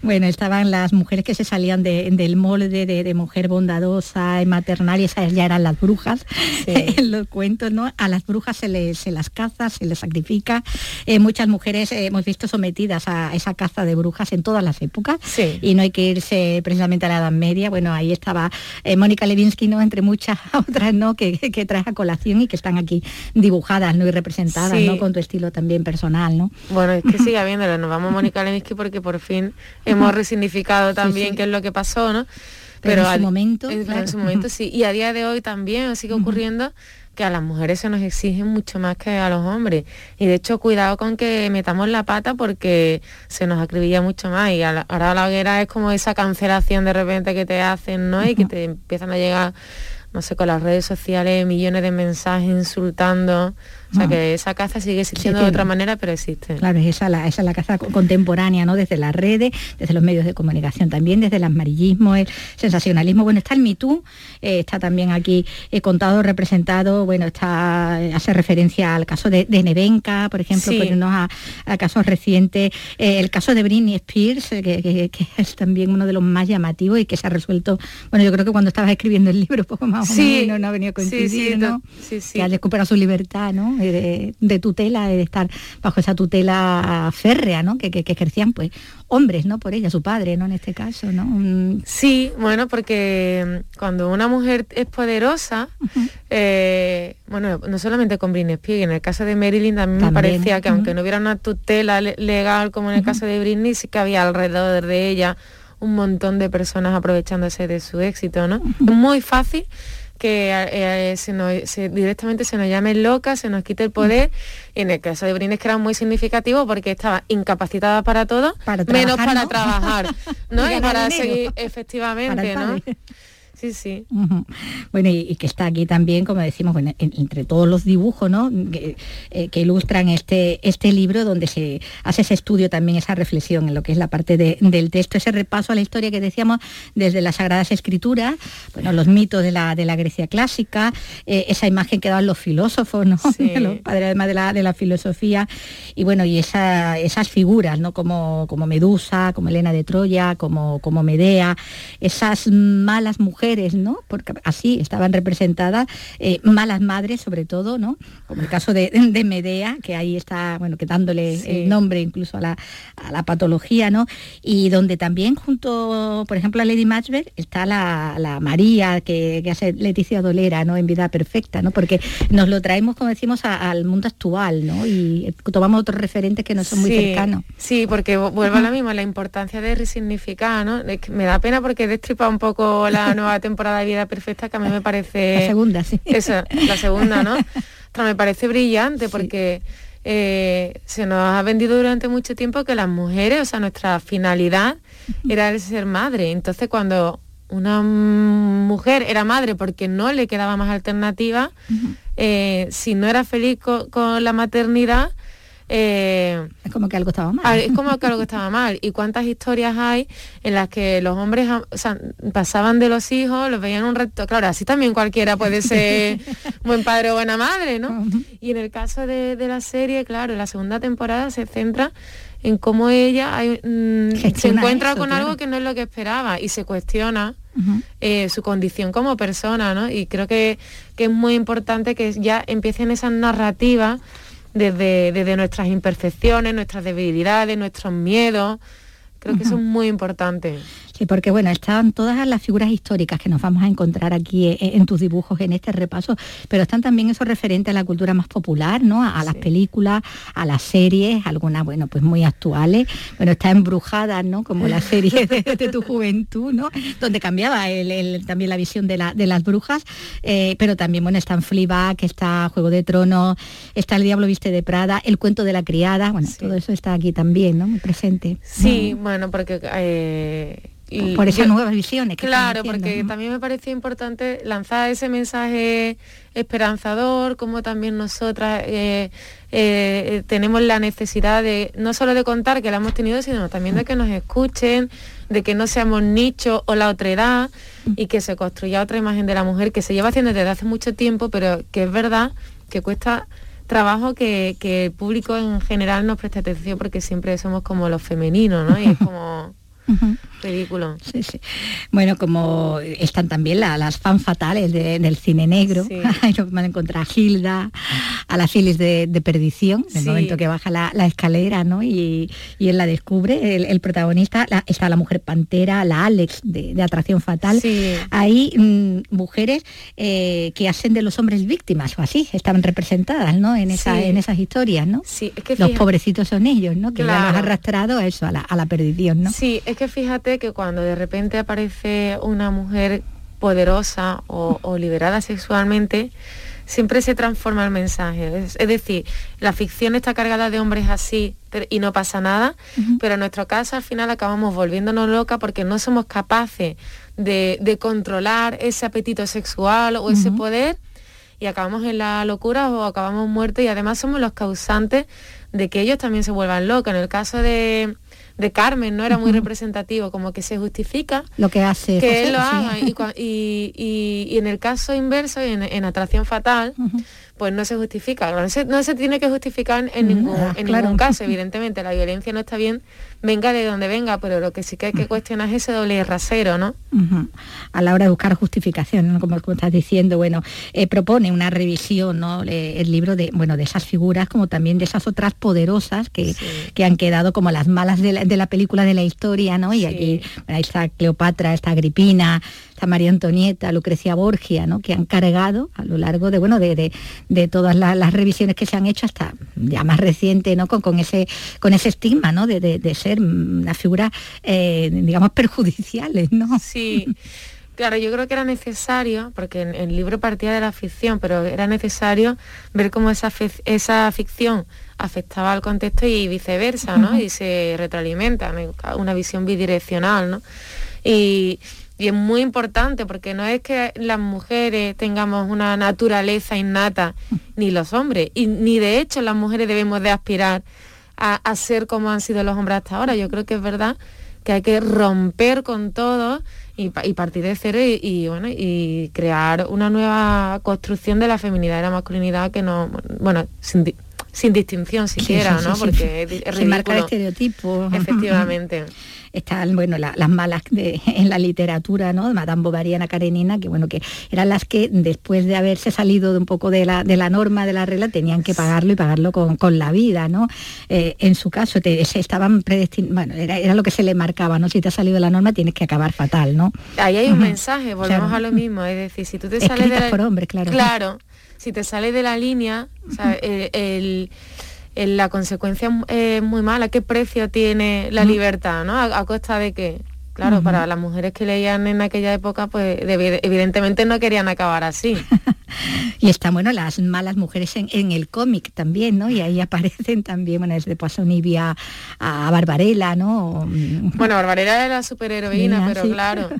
Bueno, estaban las mujeres que se salían del molde de, mujer bondadosa y maternal, y esas ya eran las brujas, [laughs] en los cuentos, ¿no? A las brujas se les, se las caza, se les sacrifica. Eh, muchas mujeres hemos visto sometidas a esa caza de brujas en todas las épocas, y no hay que irse precisamente a la Edad Media. Bueno, ahí estaba eh, Mónica Levinsky, ¿no? Entre muchas [laughs] otras no que, que, traes a colación y que están aquí dibujadas ¿no? y representadas ¿no? con tu estilo también personal. ¿no? Bueno, es que [laughs] sigue habiéndolo, nos vamos a Mónica Levinsky porque por fin hemos [laughs] resignificado también qué es lo que pasó, ¿no? Pero, en su momento. En, su momento sí. Y a día de hoy también sigue ocurriendo que a las mujeres se nos exigen mucho más que a los hombres. Y de hecho, cuidado con que metamos la pata porque se nos acribilla mucho más. Y ahora la hoguera es como esa cancelación de repente que te hacen, ¿no? Y que te empiezan a llegar no sé, con las redes sociales, millones de mensajes insultando. O sea que esa caza sigue existiendo de otra manera, pero existe. Claro, esa es la, esa es la caza contemporánea, ¿no? Desde las redes, desde los medios de comunicación también, desde el amarillismo, el sensacionalismo. Bueno, está el Me Too, eh, está también aquí he contado, representado, bueno, está hace referencia al caso de, de Nevenka, por ejemplo, sí. a, casos recientes, eh, el caso de Britney Spears, eh, que, es también uno de los más llamativos y que se ha resuelto, bueno, yo creo que cuando estabas escribiendo el libro, [laughs] poco más o menos, no ha venido a coincidir, ¿no? Que ha recuperado su libertad, ¿no? De, tutela, de estar bajo esa tutela férrea, ¿no? Que, ejercían pues hombres, ¿no? Por ella, su padre, ¿no? En este caso, ¿no? Sí, bueno, porque mm, cuando una mujer es poderosa, eh, bueno, no solamente con Britney Spears, en el caso de Marilyn también, me parecía que aunque no hubiera una tutela legal como en el caso de Britney, sí que había alrededor de ella un montón de personas aprovechándose de su éxito, ¿no? Es muy fácil que eh, se directamente se nos llame loca, se nos quite el poder. Y en el caso de Brines que era muy significativo porque estaba incapacitada para todo, menos para trabajar, [laughs] ¿no? y para seguir efectivamente, ¿no? Sí, sí. Bueno, y, que está aquí también, como decimos, entre todos los dibujos ¿no? Eh, que, ilustran este, este libro, donde se hace ese estudio también, esa reflexión en lo que es la parte del texto, ese repaso a la historia que decíamos desde las Sagradas Escrituras, bueno, los mitos de la, de la Grecia clásica, eh, esa imagen que daban los filósofos, ¿no? [laughs] los padres además de la, de la filosofía, y bueno, y esas figuras, ¿no? Como, como Medusa, como Elena de Troya, como, como Medea, esas malas mujeres ¿no? Porque así estaban representadas eh, malas madres, sobre todo, ¿no? Como el caso de, Medea, que ahí está, bueno, que dándole el nombre incluso a la, patología, ¿no? Y donde también junto, por ejemplo, a Lady Macbeth está la, María que, hace Leticia Dolera, ¿no? En Vida Perfecta, ¿no? Porque nos lo traemos, como decimos, al mundo actual, ¿no? Y tomamos otros referentes que no son muy cercanos. Sí, porque vuelvo a lo mismo, la importancia de resignificar, ¿no? Me da pena porque destripa un poco la nueva [laughs] temporada de Vida Perfecta que a mí me parece... La segunda, sí. Esa, la segunda, ¿no? [laughs] me parece brillante porque eh, se nos ha vendido durante mucho tiempo que las mujeres, o sea, nuestra finalidad era el ser madre. Entonces cuando una mujer era madre porque no le quedaba más alternativa, eh, si no era feliz con la maternidad, eh, es como que algo estaba mal. Es como que algo [laughs] estaba mal. ¿Y cuántas historias hay en las que los hombres pasaban de los hijos, los veían un reto? Claro, así también cualquiera puede ser buen padre o buena madre, ¿no? Y en el caso de, la serie, claro, la segunda temporada se centra en cómo ella mm, se encuentra con algo que no es lo que esperaba y se cuestiona eh, su condición como persona, ¿no? Y creo que, que es muy importante que ya empiecen esas narrativas desde, nuestras imperfecciones, nuestras debilidades, nuestros miedos. Creo que eso es muy importante. Sí, porque bueno, están todas las figuras históricas que nos vamos a encontrar aquí eh, en, tus dibujos, en este repaso, pero están también esos referentes a la cultura más popular, ¿no? A, las películas, a las series, algunas, bueno, pues muy actuales. Bueno, está embrujada, ¿no? Como la serie de, [laughs] tu juventud, ¿no? Donde cambiaba el, también la visión de, la, de las brujas, eh, pero también, bueno, está en Fleabag, está Juego de Tronos, está El Diablo Viste de Prada, El Cuento de la Criada, bueno, todo eso está aquí también, ¿no? Muy presente. Sí, bueno, porque... Eh, por esas nuevas visiones. claro, porque también me parecía importante lanzar ese mensaje esperanzador, como también nosotras eh, eh, tenemos la necesidad de no solo de contar que la hemos tenido, sino también de que nos escuchen, de que no seamos nicho o la otredad y que se construya otra imagen de la mujer que se lleva haciendo desde hace mucho tiempo, pero que es verdad que cuesta trabajo que, que el público en general nos preste atención porque siempre somos como los femeninos, ¿no? Y es como [laughs] ridículo. Sí, sí. Bueno, como están también las fan fatales del cine negro, [laughs] nos van a encontrar a Gilda, a la Phyllis de, Perdición, en el momento que baja la, escalera, ¿no? Y, él la descubre, el, protagonista, está la mujer pantera, la Alex de, Atracción Fatal. Hay mm, mujeres eh, que hacen de los hombres víctimas, o así, estaban representadas, ¿no? En, esa, en esas historias, ¿no? Sí, es que los pobrecitos son ellos, ¿no? Que la han arrastrado a eso, a la, a la perdición, ¿no? Sí, es que fíjate que cuando de repente aparece una mujer poderosa o, liberada sexualmente, siempre se transforma el mensaje. Es, decir, la ficción está cargada de hombres así y no pasa nada, pero en nuestro caso al final acabamos volviéndonos loca porque no somos capaces de, controlar ese apetito sexual o ese poder y acabamos en la locura o acabamos muertos y además somos los causantes de que ellos también se vuelvan locos. En el caso de de Carmen no era muy representativo, como que se justifica lo que hace que él lo haga. Y, en el caso inverso, en, en Atracción Fatal, pues no se justifica. No se, tiene que justificar en, ningún, en ningún caso, [laughs] evidentemente. La violencia no está bien, venga de donde venga, pero lo que sí que hay que cuestionar es ese doble rasero, ¿no? A la hora de buscar justificación, como, estás diciendo, bueno, eh, propone una revisión, ¿no? el libro de, bueno, de esas figuras, como también de esas otras poderosas que, que han quedado como las malas de la, película de la historia, ¿no? Y aquí bueno, está Cleopatra, está Agripina, está María Antonieta, Lucrecia Borgia, ¿no? Que han cargado a lo largo de, bueno, de, de, todas las revisiones que se han hecho hasta ya más reciente, ¿no? Con, con ese, con ese estigma, ¿no? De, ser una figura, eh, digamos, perjudiciales, ¿no? Sí. Claro, yo creo que era necesario, porque el libro partía de la ficción, pero era necesario ver cómo esa, esa ficción afectaba al contexto y viceversa, ¿no? Y se retroalimenta, una visión bidireccional, ¿no? Y, y es muy importante porque no es que las mujeres tengamos una naturaleza innata, [laughs] ni los hombres, y ni de hecho las mujeres debemos de aspirar a, ser como han sido los hombres hasta ahora. Yo creo que es verdad que hay que romper con todo y, partir de cero y, bueno y crear una nueva construcción de la feminidad y la masculinidad que no bueno sin, sin distinción [laughs] siquiera, ¿no? Porque es, es Sin marcar estereotipos. [laughs] Efectivamente. están bueno las malas [laughs] en la literatura no Madame Bovary Ana Karenina que bueno que eran las que después de haberse salido de un poco de la, de la norma de la regla tenían que pagarlo y pagarlo con, la vida no eh, en su caso te, estaban predestinados bueno era, lo que se le marcaba no si te ha salido de la norma tienes que acabar fatal no ahí hay un mensaje volvemos a lo mismo es decir si tú te sales de la... por hombres claro. Claro si te sales de la línea [laughs] el la consecuencia es muy mala. ¿Qué precio tiene la libertad? ¿no? ¿A, costa de qué? Claro, para las mujeres que leían en aquella época, pues evidentemente no querían acabar así. [laughs] y están, bueno, las malas mujeres en, el cómic también, ¿no? Y ahí [laughs] aparecen también, bueno, desde Poissonivia a, a Barbarella, ¿no? Bueno, Barbarella era la superheroína, pero claro,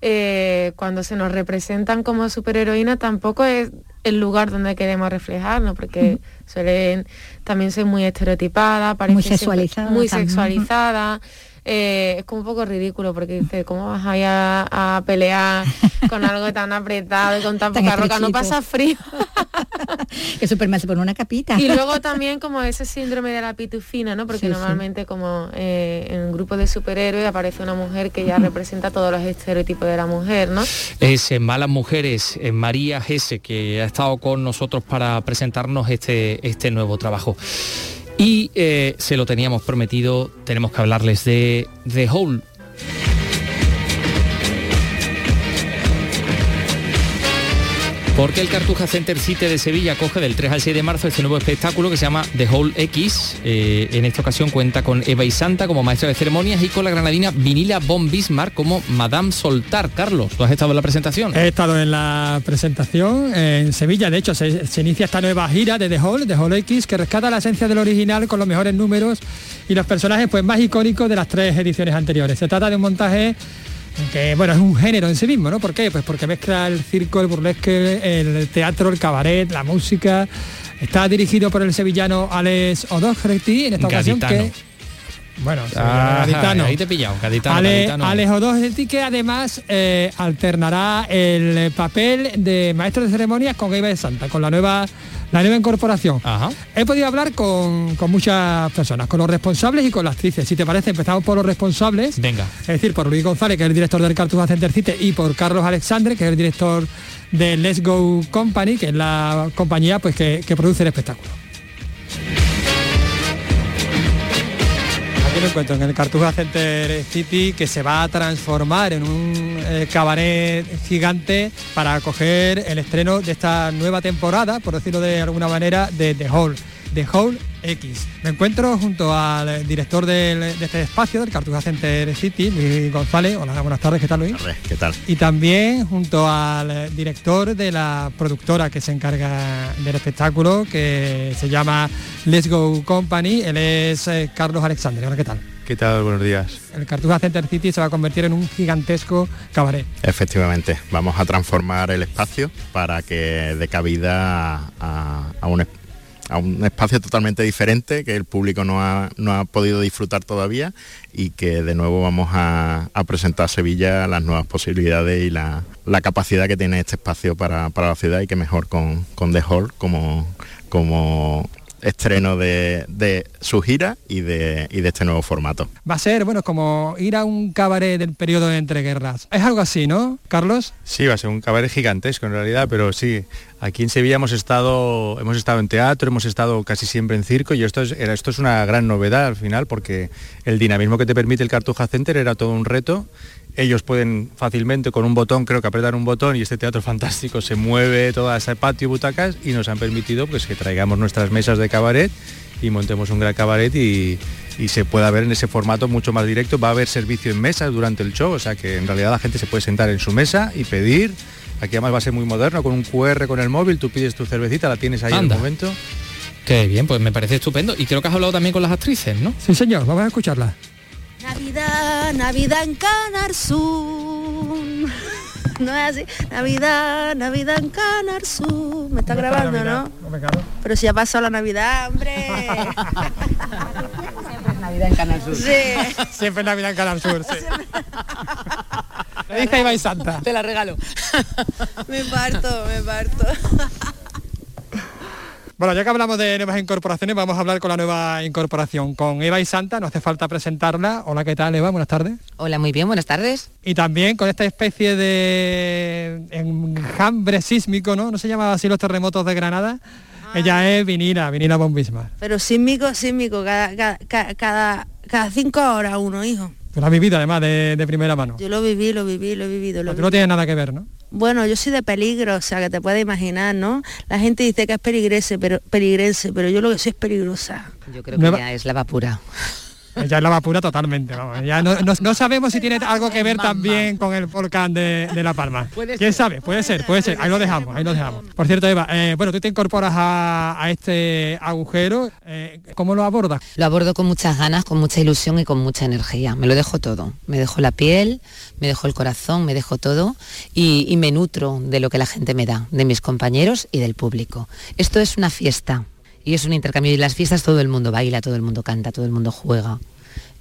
eh, cuando se nos representan como superheroína tampoco es el lugar donde queremos reflejarnos, porque suelen también ser muy estereotipadas, muy sexualizada. Muy sexualizada. Eh, es como un poco ridículo porque dice, ¿cómo vas a ir a, pelear con algo tan apretado y con tan, poca roca? No pasa frío. [laughs] que Superman se pone una capita. y luego también como ese síndrome de la pitufina, ¿no? Porque normalmente como eh, en un grupo de superhéroes aparece una mujer que ya representa todos los estereotipos de la mujer, ¿no? Es en Malas Mujeres, en María Gese, que ha estado con nosotros para presentarnos este, este nuevo trabajo. Y eh, se lo teníamos prometido, tenemos que hablarles de The Hole. Porque el Cartuja Center City de Sevilla coge del 3 al 6 de marzo este nuevo espectáculo que se llama The Whole X. Eh, en esta ocasión cuenta con Eva y Santa como maestra de ceremonias y con la granadina Vinila von Bismarck como Madame Soltar. Carlos, ¿tú has estado en la presentación? He estado en la presentación en Sevilla. De hecho, se, se inicia esta nueva gira de The Whole, The Whole X, que rescata la esencia del original con los mejores números y los personajes pues, más icónicos de las tres ediciones anteriores. Se trata de un montaje que bueno, es un género en sí mismo, ¿no? ¿Por qué? Pues porque mezcla el circo, el burlesque, el teatro, el cabaret, la música. Está dirigido por el sevillano Alex O'Doherty en esta ocasión que bueno, Ah, gaditano. ahí te he pillado, gaditano, Ale, gaditano. Alex O'Doherty que además eh, alternará el papel de maestro de ceremonias con Eva de Santa, con la nueva la nueva incorporación. He podido hablar con, con muchas personas, con los responsables y con las actrices. Si te parece, empezamos por los responsables. Venga. Es decir, por Luis González, que es el director del Cartuja Center City, y por Carlos Alexandre, que es el director de Let's Go Company, que es la compañía pues, que, que produce el espectáculo. Aquí me encuentro en el Cartuja Center City que se va a transformar en un eh, cabaret gigante para acoger el estreno de esta nueva temporada, por decirlo de alguna manera, de The Hall. The Hall X. Me encuentro junto al director del- de este espacio, del Cartuja Center City, Luis González. Hola, buenas tardes, ¿qué tal Luis? ¿Qué tal? Y también junto al director de la productora que se encarga del espectáculo, que se llama Let's Go Company, él es eh, Carlos Alexandre. Hola, ¿qué tal? ¿Qué tal? Buenos días. El Cartuja Center City se va a convertir en un gigantesco cabaret. Efectivamente, vamos a transformar el espacio para que dé cabida a, a un, es- a un espacio totalmente diferente que el público no ha, no ha podido disfrutar todavía y que de nuevo vamos a, presentar a Sevilla las nuevas posibilidades y la, la capacidad que tiene este espacio para, para la ciudad y que mejor con, con The Hall como, como estreno de, de su gira y de, y de este nuevo formato. Va a ser, bueno, como ir a un cabaret del periodo de entreguerras. Es algo así, ¿no, Carlos? Sí, va a ser un cabaret gigantesco en realidad, pero sí, aquí en Sevilla hemos estado, hemos estado en teatro, hemos estado casi siempre en circo y esto es, era- esto es una gran novedad al final porque el dinamismo que te permite el Cartuja Center era todo un reto. Ellos pueden fácilmente con un botón, creo que apretar un botón y este teatro fantástico se mueve toda ese patio butacas y nos han permitido pues que traigamos nuestras mesas de cabaret y montemos un gran cabaret y, y se pueda ver en ese formato mucho más directo. Va a haber servicio en mesas durante el show, o sea que en realidad la gente se puede sentar en su mesa y pedir. Aquí además va a ser muy moderno, con un QR con el móvil, tú pides tu cervecita, la tienes ahí en el momento. Qué bien, pues me parece estupendo. Y creo que has hablado también con las actrices, ¿no? Sí, señor, vamos a escucharla. Navidad, Navidad en Canar Sur. No es así. Navidad, Navidad en Canar Sur. Me está grabando, ¿no? Pero si ya pasó la Navidad, hombre. [laughs] Navidad en Canal Sur. Sí. Siempre Navidad en Canal Sur, sí. [laughs] Iba y Santa. Te la regalo. me parto, me parto. Bueno, ya que hablamos de nuevas incorporaciones, vamos a hablar con la nueva incorporación, con Eva y Santa, no hace falta presentarla. Hola, ¿qué tal Eva? Buenas tardes. Hola, muy bien, buenas tardes. Y también con esta especie de enjambre sísmico, ¿no? ¿No se llamaba así los terremotos de Granada? Ella es Vinila, Vinila von Bismarck. Pero sísmico, sísmico, cada, cada, cada, cinco horas uno, hijo. Tú lo has vivido además de, de primera mano. Yo lo viví, lo viví, lo he vivido. Lo Tú no tienes nada que ver, ¿no? Bueno, yo soy de peligro, o sea, que te puedes imaginar, ¿no? La gente dice que es peligrense, pero, peligrense, pero yo lo que soy es peligrosa. Yo creo que Nueva- ya es lava pura. Ella es lava pura totalmente, vamos. Ya no, no- no sabemos si tiene algo que ver también con el volcán de, de La Palma. [laughs] ¿Quién sabe? Puede ser, puede ser. Ahí lo dejamos, ahí lo dejamos. Por cierto, Eva, eh, bueno, tú te incorporas a, a este agujero. eh, ¿Cómo lo abordas? Lo abordo con muchas ganas, con mucha ilusión y con mucha energía. Me lo dejo todo. Me dejo la piel, me dejo el corazón, me dejo todo y, y me nutro de lo que la gente me da, de mis compañeros y del público. Esto es una fiesta y es un intercambio y las fiestas todo el mundo baila, todo el mundo canta, todo el mundo juega.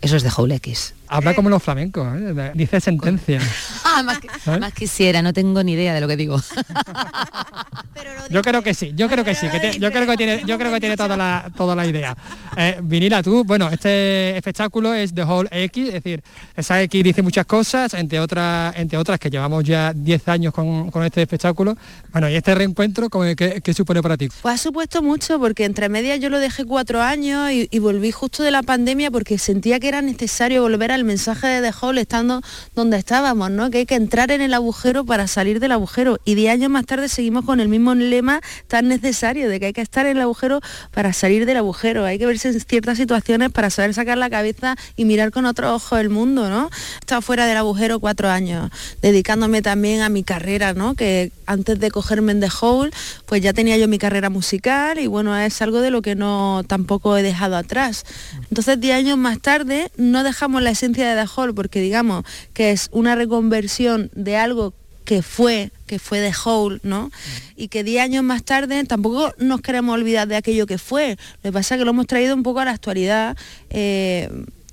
Eso es de X. Habla como los flamencos, ¿eh? dice sentencia. [laughs] Ah, más, que- [laughs] más quisiera, no tengo ni idea de lo que digo. [laughs] Yo creo que sí, yo creo que sí, que te- yo creo que tiene, yo creo que tiene toda la, toda la idea. Eh, Vinila, tú, bueno, este espectáculo es The Whole X, es decir, esa X dice muchas cosas, entre otras, entre otras que llevamos ya 10 años con, con este espectáculo. Bueno, y este reencuentro, ¿cómo- ¿qué, qué supone para ti? Pues ha supuesto mucho porque entre medias yo lo dejé cuatro años y, y volví justo de la pandemia porque sentía que era era necesario volver al mensaje de The Hall estando donde estábamos, ¿no? Que hay que entrar en el agujero para salir del agujero. Y 10 años más tarde seguimos con el mismo lema tan necesario de que hay que estar en el agujero para salir del agujero. Hay que verse en ciertas situaciones para saber sacar la cabeza y mirar con otro ojo el mundo, ¿no? He estado fuera del agujero cuatro años, dedicándome también a mi carrera, ¿no? Que antes de cogerme en The Hole, pues ya tenía yo mi carrera musical y bueno, es algo de lo que no tampoco he dejado atrás. Entonces, 10 años más tarde, no dejamos la esencia de The Hole porque digamos que es una reconversión de algo que fue, que fue The Hole, ¿no? Y que 10 años más tarde tampoco nos queremos olvidar de aquello que fue. Lo que pasa es que lo hemos traído un poco a la actualidad. eh,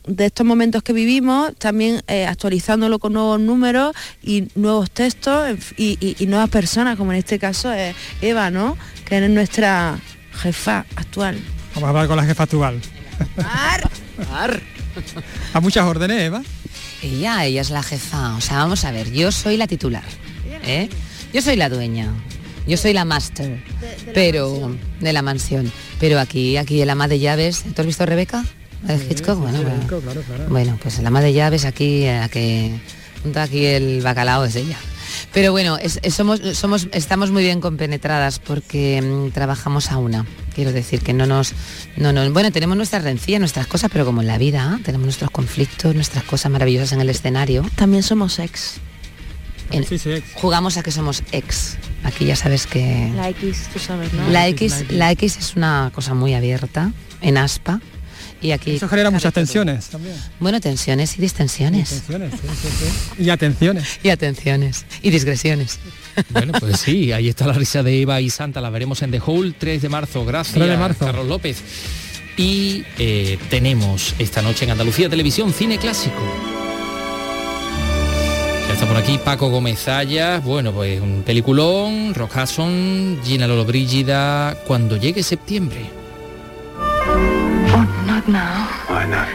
de estos momentos que vivimos, también eh, actualizándolo con nuevos números y nuevos textos y nuevas personas, como en este caso es Eva, ¿no? Que es nuestra jefa actual. Vamos a hablar con la jefa actual. A muchas órdenes, Eva. Ella, ella es la jefa. O sea, vamos a ver, yo soy la titular. ¿eh? Yo soy la dueña. Yo soy la master. pero. De la mansión. Pero aquí, aquí el ama de llaves. ¿Tú has visto a Rebeca? ¿La de Hitchcock? bueno, bueno. claro, claro. Bueno, pues el ama de llaves aquí, a que aquí el bacalao es ella. Pero bueno, es- es- somos, somos, estamos muy bien compenetradas porque mm, trabajamos a una. Quiero decir que no nos, no nos, bueno, tenemos nuestras rencillas, nuestras cosas, pero como en la vida, ¿eh? tenemos nuestros conflictos, nuestras cosas maravillosas en el escenario. También somos ex. En- Jugamos a que somos ex. Aquí ya sabes que La X, tú sabes, ¿no? la X, la X es una cosa muy abierta, en aspa. Y aquí Eso genera muchas tensiones también. bueno, tensiones y distensiones. Tensiones, sí, sí, sí. Y atenciones. Y atenciones. Y digresiones. Bueno, pues sí, ahí está la risa de Eva y Santa, la veremos en The Hole 3 de marzo, gracias 3 de marzo. Carlos López. Y eh, tenemos esta noche en Andalucía Televisión Cine Clásico. Ya está por aquí Paco Gómez Ayas, bueno, pues un peliculón, Rock Hudson, Gina Lollobrigida, cuando llegue septiembre. Not now. Why not?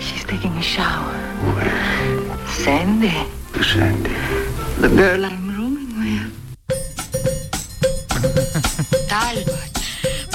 She's taking a shower. Where? Sandy. The Sandy. The girl I'm rooming with. [laughs] Talbot.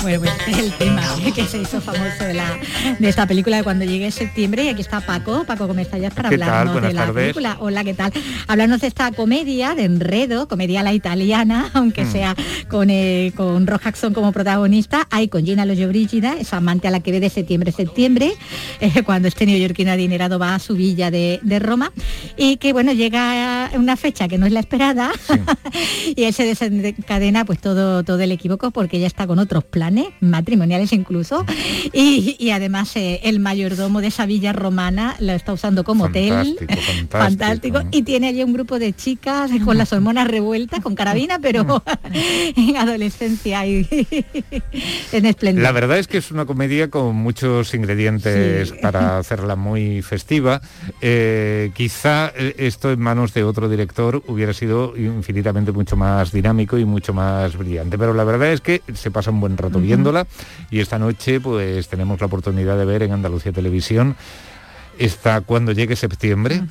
Bueno, pues este es el tema [laughs] ¿eh? que se hizo famoso de, la, de esta película de cuando llegue septiembre y aquí está Paco, Paco Gómez Tallas para hablarnos de la tardes. película. Hola, ¿qué tal? Hablarnos de esta comedia de enredo, comedia a la italiana, [laughs] aunque Mm. sea con, eh, con Jackson como protagonista, hay con Gina Lollobrigida, esa amante a la que ve de septiembre a septiembre, [laughs] eh, cuando este neoyorquino adinerado va a su villa de, de Roma, y que bueno, llega una fecha que no es la esperada, y él se desencadena pues todo, todo el equívoco porque ella está con otros planes, matrimoniales incluso, y, y además eh, el mayordomo de esa villa romana lo está usando como hotel. Fantástico. [laughs] Y tiene allí un grupo de chicas con las hormonas revueltas, con carabina, pero [laughs] en adolescencia y [laughs] en esplendor. La verdad es que es una comedia con muchos ingredientes Sí. para hacerla muy festiva. Eh, quizá eh, esto en manos de otro director hubiera sido infinitamente mucho más dinámico y mucho más brillante. Pero la verdad es que se pasa un buen rato. Viéndola. Y esta noche pues tenemos la oportunidad de ver en Andalucía Televisión está cuando llegue septiembre,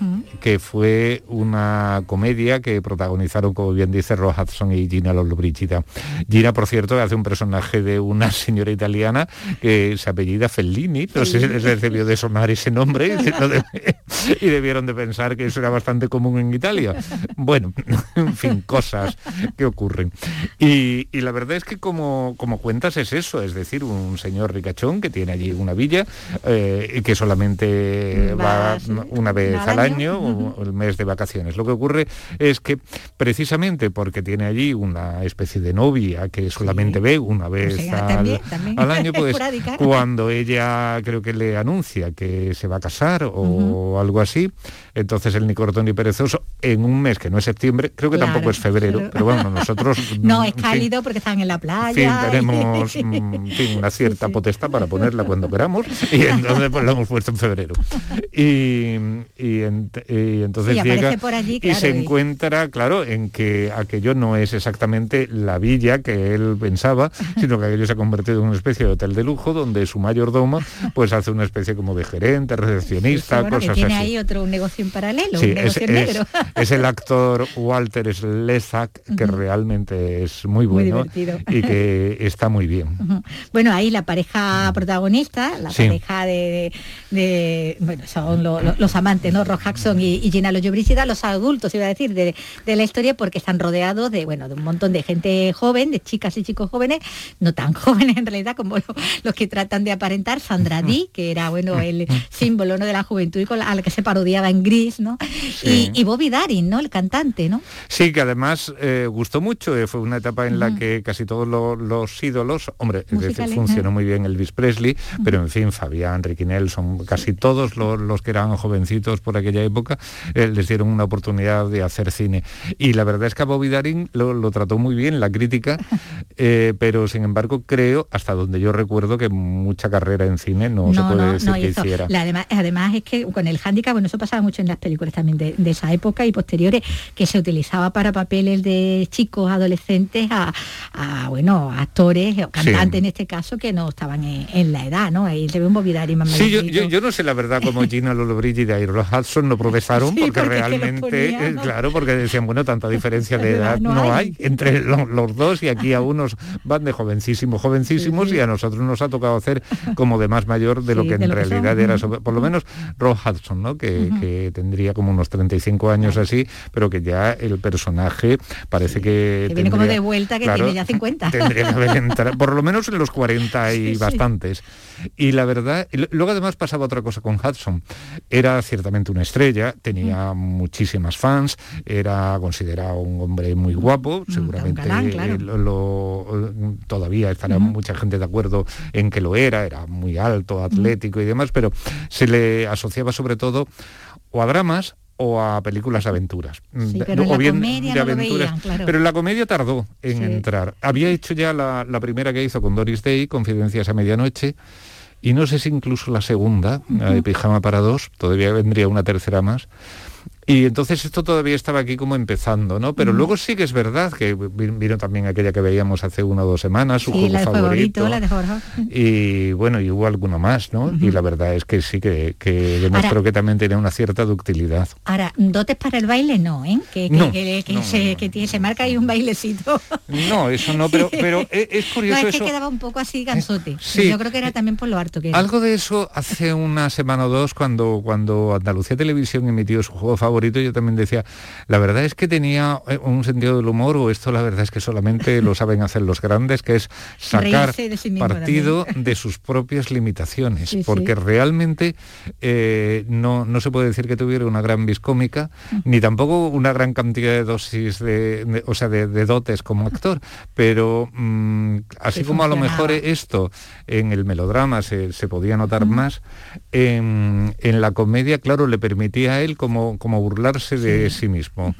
que fue una comedia que protagonizaron, como bien dice, Ross Hudson y Gina Lollobrigida. Gina, por cierto, hace un personaje de una señora italiana que se apellida Fellini, no sé si les debió de sonar ese nombre [laughs] y debieron de pensar que eso era bastante común en Italia. Bueno, [laughs] en fin, cosas que ocurren. Y, y la verdad es que como, como cuentas es eso, es decir, un señor ricachón que tiene allí una villa eh, y que solamente va, Va, sí, una vez al año. año, o el mes de vacaciones. Lo que ocurre es que precisamente porque tiene allí una especie de novia que solamente ve una vez Pues, eh, al, también, también. al año, [laughs] pues cuando ella creo que le anuncia que se va a casar o algo así, entonces el ni corto ni perezoso en un mes que no es septiembre, creo que Claro, tampoco es febrero, pero bueno, nosotros [laughs] No, mm, es en fin, cálido porque están en la fin, playa. tenemos [laughs] mm, fin, una cierta potestad para ponerla cuando queramos y entonces pues la hemos puesto en febrero. [laughs] Y, y ent- y entonces Sí, aparece llega por allí, y se y- encuentra, claro, en que aquello no es exactamente la villa que él pensaba, [laughs] sino que aquello se ha convertido en una especie de hotel de lujo donde su mayordomo pues hace una especie como de gerente, recepcionista, Bueno, que cosas tiene así. ahí otro negocio en paralelo, Sí, un es, negocio es- negro. [laughs] es el actor Walter Slezak, que realmente es muy bueno y que está muy bien. Bueno, ahí la pareja protagonista, la Sí. pareja de, de- bueno, son lo- lo- los amantes, ¿no? Rock Hudson y, y Gina Lollobrigida, los adultos, iba a decir, de, de la historia, porque están rodeados de, bueno, de un montón de gente joven, de chicas y chicos jóvenes, no tan [laughs] jóvenes en realidad como lo- los que tratan de aparentar, Sandra Dee, que era, bueno, el símbolo ¿no? de la juventud y con la, a la que se parodiaba en Gris, ¿no? Sí. Y, y Bobby Darin, ¿no? El cantante, ¿no? Sí, que además eh, gustó mucho, eh, fue una etapa en la que casi todos lo- los ídolos, hombre, funcionó ¿eh? muy bien Elvis Presley, pero en fin, Fabián, Ricky Nelson, casi todos los, los que eran jovencitos por aquella época, eh, les dieron una oportunidad de hacer cine. Y la verdad es que a Bobby Darin lo, lo trató muy bien la crítica, [laughs] eh, pero sin embargo creo, hasta donde yo recuerdo, que mucha carrera en cine no, se puede decir que hiciera. La- además, además es que con el hándicap, bueno, eso pasaba mucho en las películas también de, de esa época y posteriores, que se utilizaba para papeles de chicos, adolescentes, a, a, bueno, actores o cantantes en este caso que no estaban en, en la edad, ¿no? Ahí se ve un Bobby Darin más Sí, yo, yo- yo no sé la verdad [laughs] cómo Gina Lollobrigida y Ross Hudson no progresaron Sí, porque, los realmente, eh, ¿no? claro, porque decían, bueno, tanta diferencia de [laughs] edad no no, hay. hay. entre lo- los dos y aquí a unos van de jovencísimos, jovencísimos y a nosotros nos ha tocado hacer como de más mayor de lo que en lo realidad era, sobre- por lo menos Ross Hudson, ¿no? Que, tendría como unos 35 años así, pero que ya el personaje parece que... Que viene como de vuelta que claro, tiene ya 50. Tendría que haber entrado, por lo menos en los 40 y [laughs] bastantes. Y la verdad, y luego además pasaba otra cosa con Hudson. Era ciertamente una estrella, tenía muchísimas fans, era considerado un hombre muy guapo, seguramente galán, claro. eh, lo- lo- todavía estará mucha gente de acuerdo en que lo era, era muy alto, atlético y demás, pero se le asociaba sobre todo o a dramas o a películas de aventuras. Sí, pero en o la bien comedia de no aventuras. veían, claro. Pero en la comedia tardó en Sí. entrar. Había hecho ya la, la primera que hizo con Doris Day, Confidencias a Medianoche, y no sé si incluso la segunda, la de Pijama para dos, todavía vendría una tercera más. Y entonces esto todavía estaba aquí como empezando, ¿no? Pero luego sí que es verdad que vi- vino también aquella que veíamos hace una o dos semanas, su Sí, juego la de favorito. favorito, la de Jorge. Y bueno, y hubo alguno más, ¿no? Y la verdad es que sí que, que demostró Ahora- que también tenía una cierta ductilidad. Ahora, dotes para el baile no, ¿eh? Que, que, No, que- que no, se, tiene- se marca ahí un bailecito. No, eso no, pero, [laughs] pero e- es curioso no, es eso. que quedaba un poco así gansote. sí. Yo creo que era también por lo harto que era. Algo de eso hace una semana o dos cuando, cuando Andalucía Televisión emitió su juego favorito, yo también decía, la verdad es que tenía eh, un sentido del humor o esto la verdad es que solamente lo [laughs] saben hacer los grandes, que es sacar de sí partido de sus propias limitaciones, Sí, sí. porque realmente eh, no, no se puede decir que tuviera una gran vis cómica, ni tampoco una gran cantidad de dosis de, de- o sea, de, de dotes como actor, pero mm, así Sí, como a lo mejor esto en el melodrama se, se podía notar más, en, en la comedia, claro, le permitía a él como, como burlarse de sí mismo.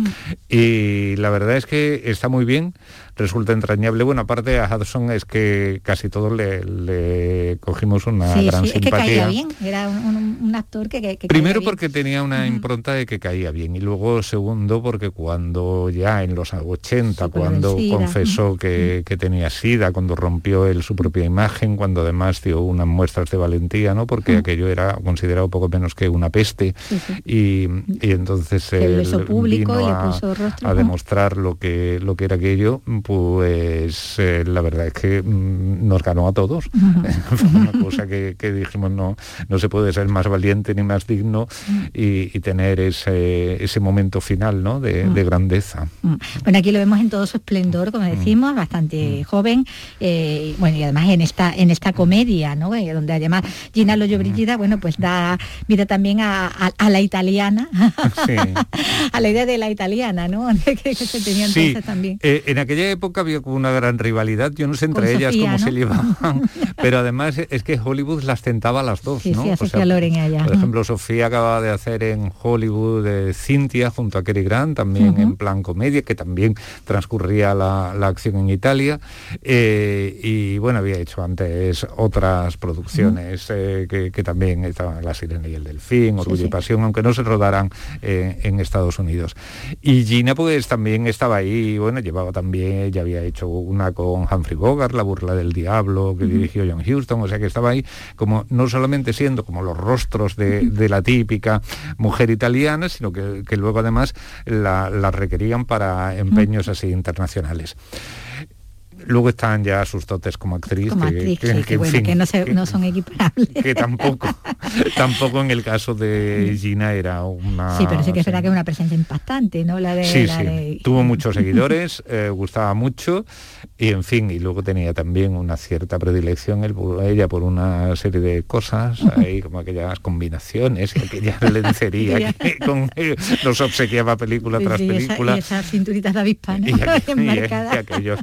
Y la verdad es que está muy bien, resulta entrañable. Bueno, aparte a Hudson es que casi todos le, le cogimos una sí, gran sí, es que caía simpatía. bien. Era un, actor que, que- que Primero caía bien. porque tenía una impronta de que caía bien y luego segundo porque cuando ya en los 80, con lo del cuando confesó que, que tenía sida, cuando rompió él su propia imagen, cuando además dio unas muestras de valentía, ¿no? porque aquello era considerado poco menos que una peste y, y entonces él público vino y a, a demostrar lo que, lo que era aquello, pues eh, la verdad es que mm, nos ganó a todos. [laughs] Fue una cosa que, que dijimos, no, no se puede ser más valiente ni más digno y, y tener ese, ese momento final ¿no? de, de grandeza. Mm. Bueno, aquí lo vemos en todo su esplendor, como decimos, bastante joven. eh, bueno, y además en esta, en esta comedia, ¿no? Eh, donde además Gina Lollobrigida, bueno, pues da vida también a, a- a la italiana, [laughs] a la idea de la italiana, ¿no? [laughs] que, que se tenía Sí, entonces también. en aquella época había como una gran rivalidad, yo no sé entre Con ellas Sofía, cómo ¿no? se llevaban, [laughs] pero además es que Hollywood las tentaba a las dos, Sí, ¿no? sí, a O Sofía sea, Loren allá. Por ejemplo, Sofía acaba de hacer en Hollywood eh, Cintia junto a Cary Grant, también en plan comedia, que también transcurría la, la acción en Italia. eh, y bueno, había hecho antes otras producciones eh, que, que también estaban La Sirena y el Delfín, Orgullo sí. y Pasión, aunque no se rodaran en Estados Unidos. Y Gina pues también estaba ahí, bueno, llevaba también, ya había hecho una con Humphrey Bogart, La burla del diablo, que dirigió John Huston, o sea que estaba ahí como no solamente siendo como los rostros de, de la típica mujer italiana, sino que, que luego además la, la requerían para empeños así internacionales Luego están ya sus dotes como actriz, Como que, actriz, que- sí, que, que en bueno, fin, que no, se- que- no son equiparables. que tampoco, [laughs] tampoco en el caso de Gina era una... Sí, pero sí que es verdad que es una presencia impactante, ¿no? La de, Sí, la sí. de- Tuvo [laughs] muchos seguidores, eh, gustaba mucho y en fin, y luego tenía también una cierta predilección él ella por una serie de cosas, [laughs] ahí como aquellas combinaciones aquella lencería que con, eh, nos obsequiaba película Sí, tras esa- película. y esas cinturitas de avispano Y aqu- y- enmarcadas. y aquellos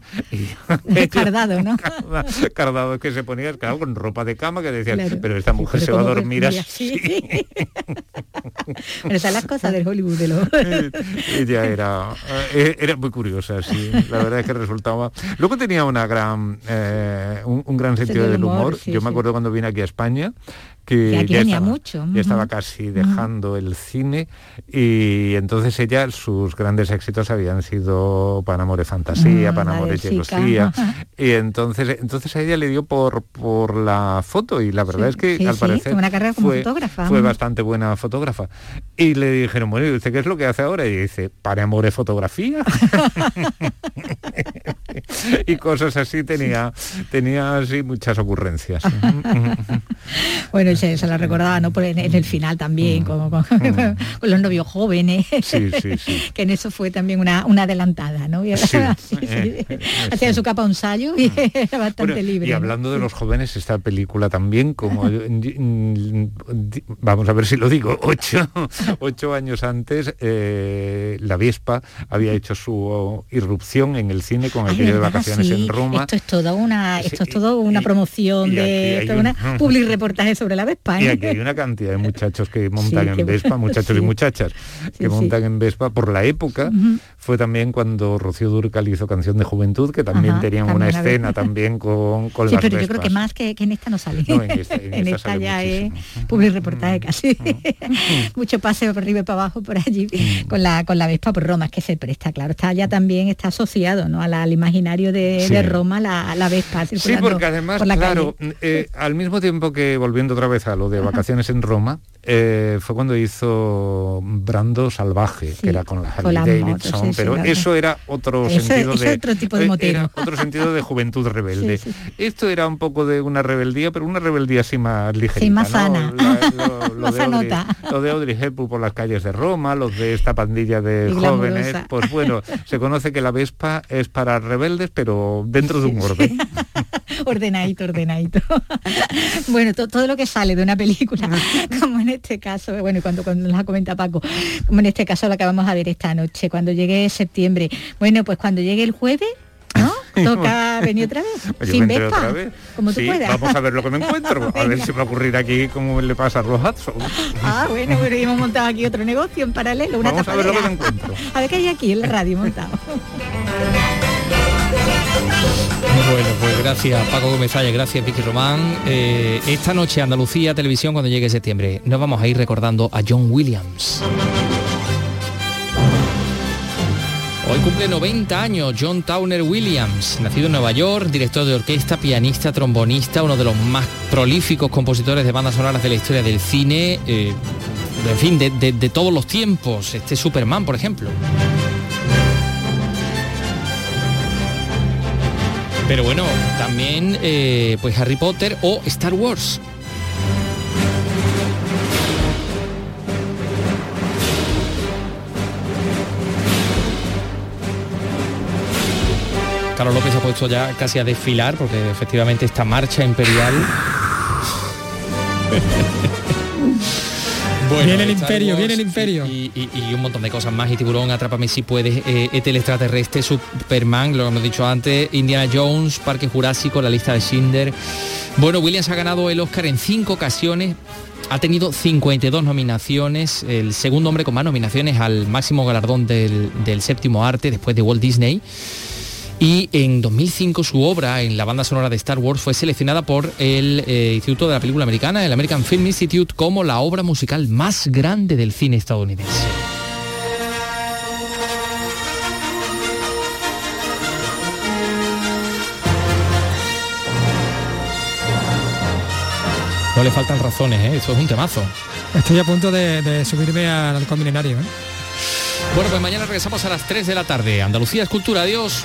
[laughs] y Descardado, ¿no? [laughs] cardados que se ponía claro, con ropa de cama que decían Claro. pero esta mujer Pero se va a ¿cómo dormir así así? Pero son las cosas del Hollywood de los... [laughs] ella era eh, era muy curiosa sí la verdad es que resultaba luego tenía una gran eh, un, un gran sentido del humor, sí, yo me sí. acuerdo cuando vine aquí a España que aquí ya venía estaba, mucho, ya estaba casi dejando el cine y entonces ella sus grandes éxitos habían sido Panamore Fantasía, Panamore chica, Gelosía ajá. y entonces entonces a ella le dio por por la foto y la verdad Sí, es que sí, al sí, parecer tuvo una carrera como fue, fotógrafa. fue bastante buena fotógrafa y le dijeron bueno ¿y usted qué es lo que hace ahora? y dice Panamore Fotografía [laughs] [laughs] y cosas así tenía tenía así muchas ocurrencias [laughs] Bueno, se, se la recordaba, ¿no? Por en, en el final también, con, con- [laughs] con los novios jóvenes, Mm. Sí, sí, sí. que en eso fue también una, una adelantada, ¿no? Y-. Eh, eh, Hacía su capa un ensayo y era bastante Bueno, libre. Y ¿no? hablando de los jóvenes, esta película también, como vamos a ver si lo digo, ocho, ocho años antes, eh, la Vespa había hecho su irrupción en el cine con Ay, de vacaciones Sí, en Roma. Esto es toda una, esto es todo una promoción y de un- una [laughs] public reportaje sobre la Vespa. Y ¿eh? aquí hay una cantidad de [laughs] muchachos que montan Sí, en Vespa, muchachos y muchachas que montan en Vespa por la época. Fue también cuando Rocío Durcal hizo Canción de Juventud, que también Ajá, tenían también una escena también con, con Sí, las pero yo creo que más que, que en esta no sale. No, en esta- en [laughs] esta ya es public reportaje casi. Mucho paseo por arriba y para abajo por allí con la con la Vespa por Roma, es que se presta, claro. Está ya también está asociado ¿no? a la- al imaginario de, Sí. de Roma la, la Vespa Sí, porque además, por la claro, eh, al mismo tiempo que volviendo otra vez a lo de vacaciones en Roma, eh, fue cuando hizo Brando Salvaje, que era con la Harley con Davidson, motos, sí, sí, pero eso era otro Eso- sentido eso de otro tipo de eh, era otro sentido de juventud rebelde. [laughs] Esto era un poco de una rebeldía, pero una rebeldía así más ligerita. Sí, más ¿no? sana. La- lo, [laughs] lo Más de Audrey, lo de Audrey Hepburn por las calles de Roma, los de esta pandilla de Y jóvenes, glamurosa. pues bueno, se conoce que la Vespa es para rebeldes, pero dentro de un orden. [laughs] ordenadito, ordenadito. [laughs] bueno, to- todo lo que sale de una película, [laughs] como en este caso, bueno, cuando, cuando nos la comenta Paco, como en este caso lo que vamos a ver esta noche, cuando llegue septiembre. Bueno, pues cuando llegue el jueves, ¿no? Toca venir otra vez. Yo sin Vespa, otra vez. como tú Sí, puedas. Vamos a ver lo que me encuentro. A ver si va a ocurrir aquí como le pasa a los Hudson. Ah, bueno, y hemos montado aquí otro negocio en paralelo, una Vamos a ver lo que me encuentro. A ver qué hay aquí en la radio montado. Bueno, pues gracias Paco Gómez gracias Vicky Román. Eh, esta noche Andalucía Televisión cuando llegue septiembre. Nos vamos a ir recordando a John Williams. Hoy cumple 90 años John Towner Williams, nacido en Nueva York, director de orquesta, pianista, trombonista, uno de los más prolíficos compositores de bandas sonoras de la historia del cine, eh, en fin, de todos los tiempos. Este Superman, por ejemplo. Pero bueno, también eh, pues Harry Potter o Star Wars. Carlos López ha puesto ya casi a desfilar porque efectivamente esta marcha imperial. [laughs] Bueno, Viene el imperio, viene el imperio. Y, y- y un montón de cosas más. Y tiburón, atrápame si puedes, eh, el extraterrestre, Superman, lo que hemos dicho antes, Indiana Jones, Parque Jurásico, la lista de Schindler. Bueno, Williams ha ganado el Oscar en cinco ocasiones. Ha tenido 52 nominaciones, el segundo hombre con más nominaciones al máximo galardón del, del séptimo arte después de Walt Disney. Y en 2005 su obra en la banda sonora de Star Wars fue seleccionada por el eh, Instituto de la Película Americana, el American Film Institute, como la obra musical más grande del cine estadounidense. No le faltan razones, ¿eh? esto es un temazo. Estoy a punto de, de subirme al halcón milenario. ¿eh? Bueno, pues mañana regresamos a las 3 de la tarde. Andalucía es cultura, adiós.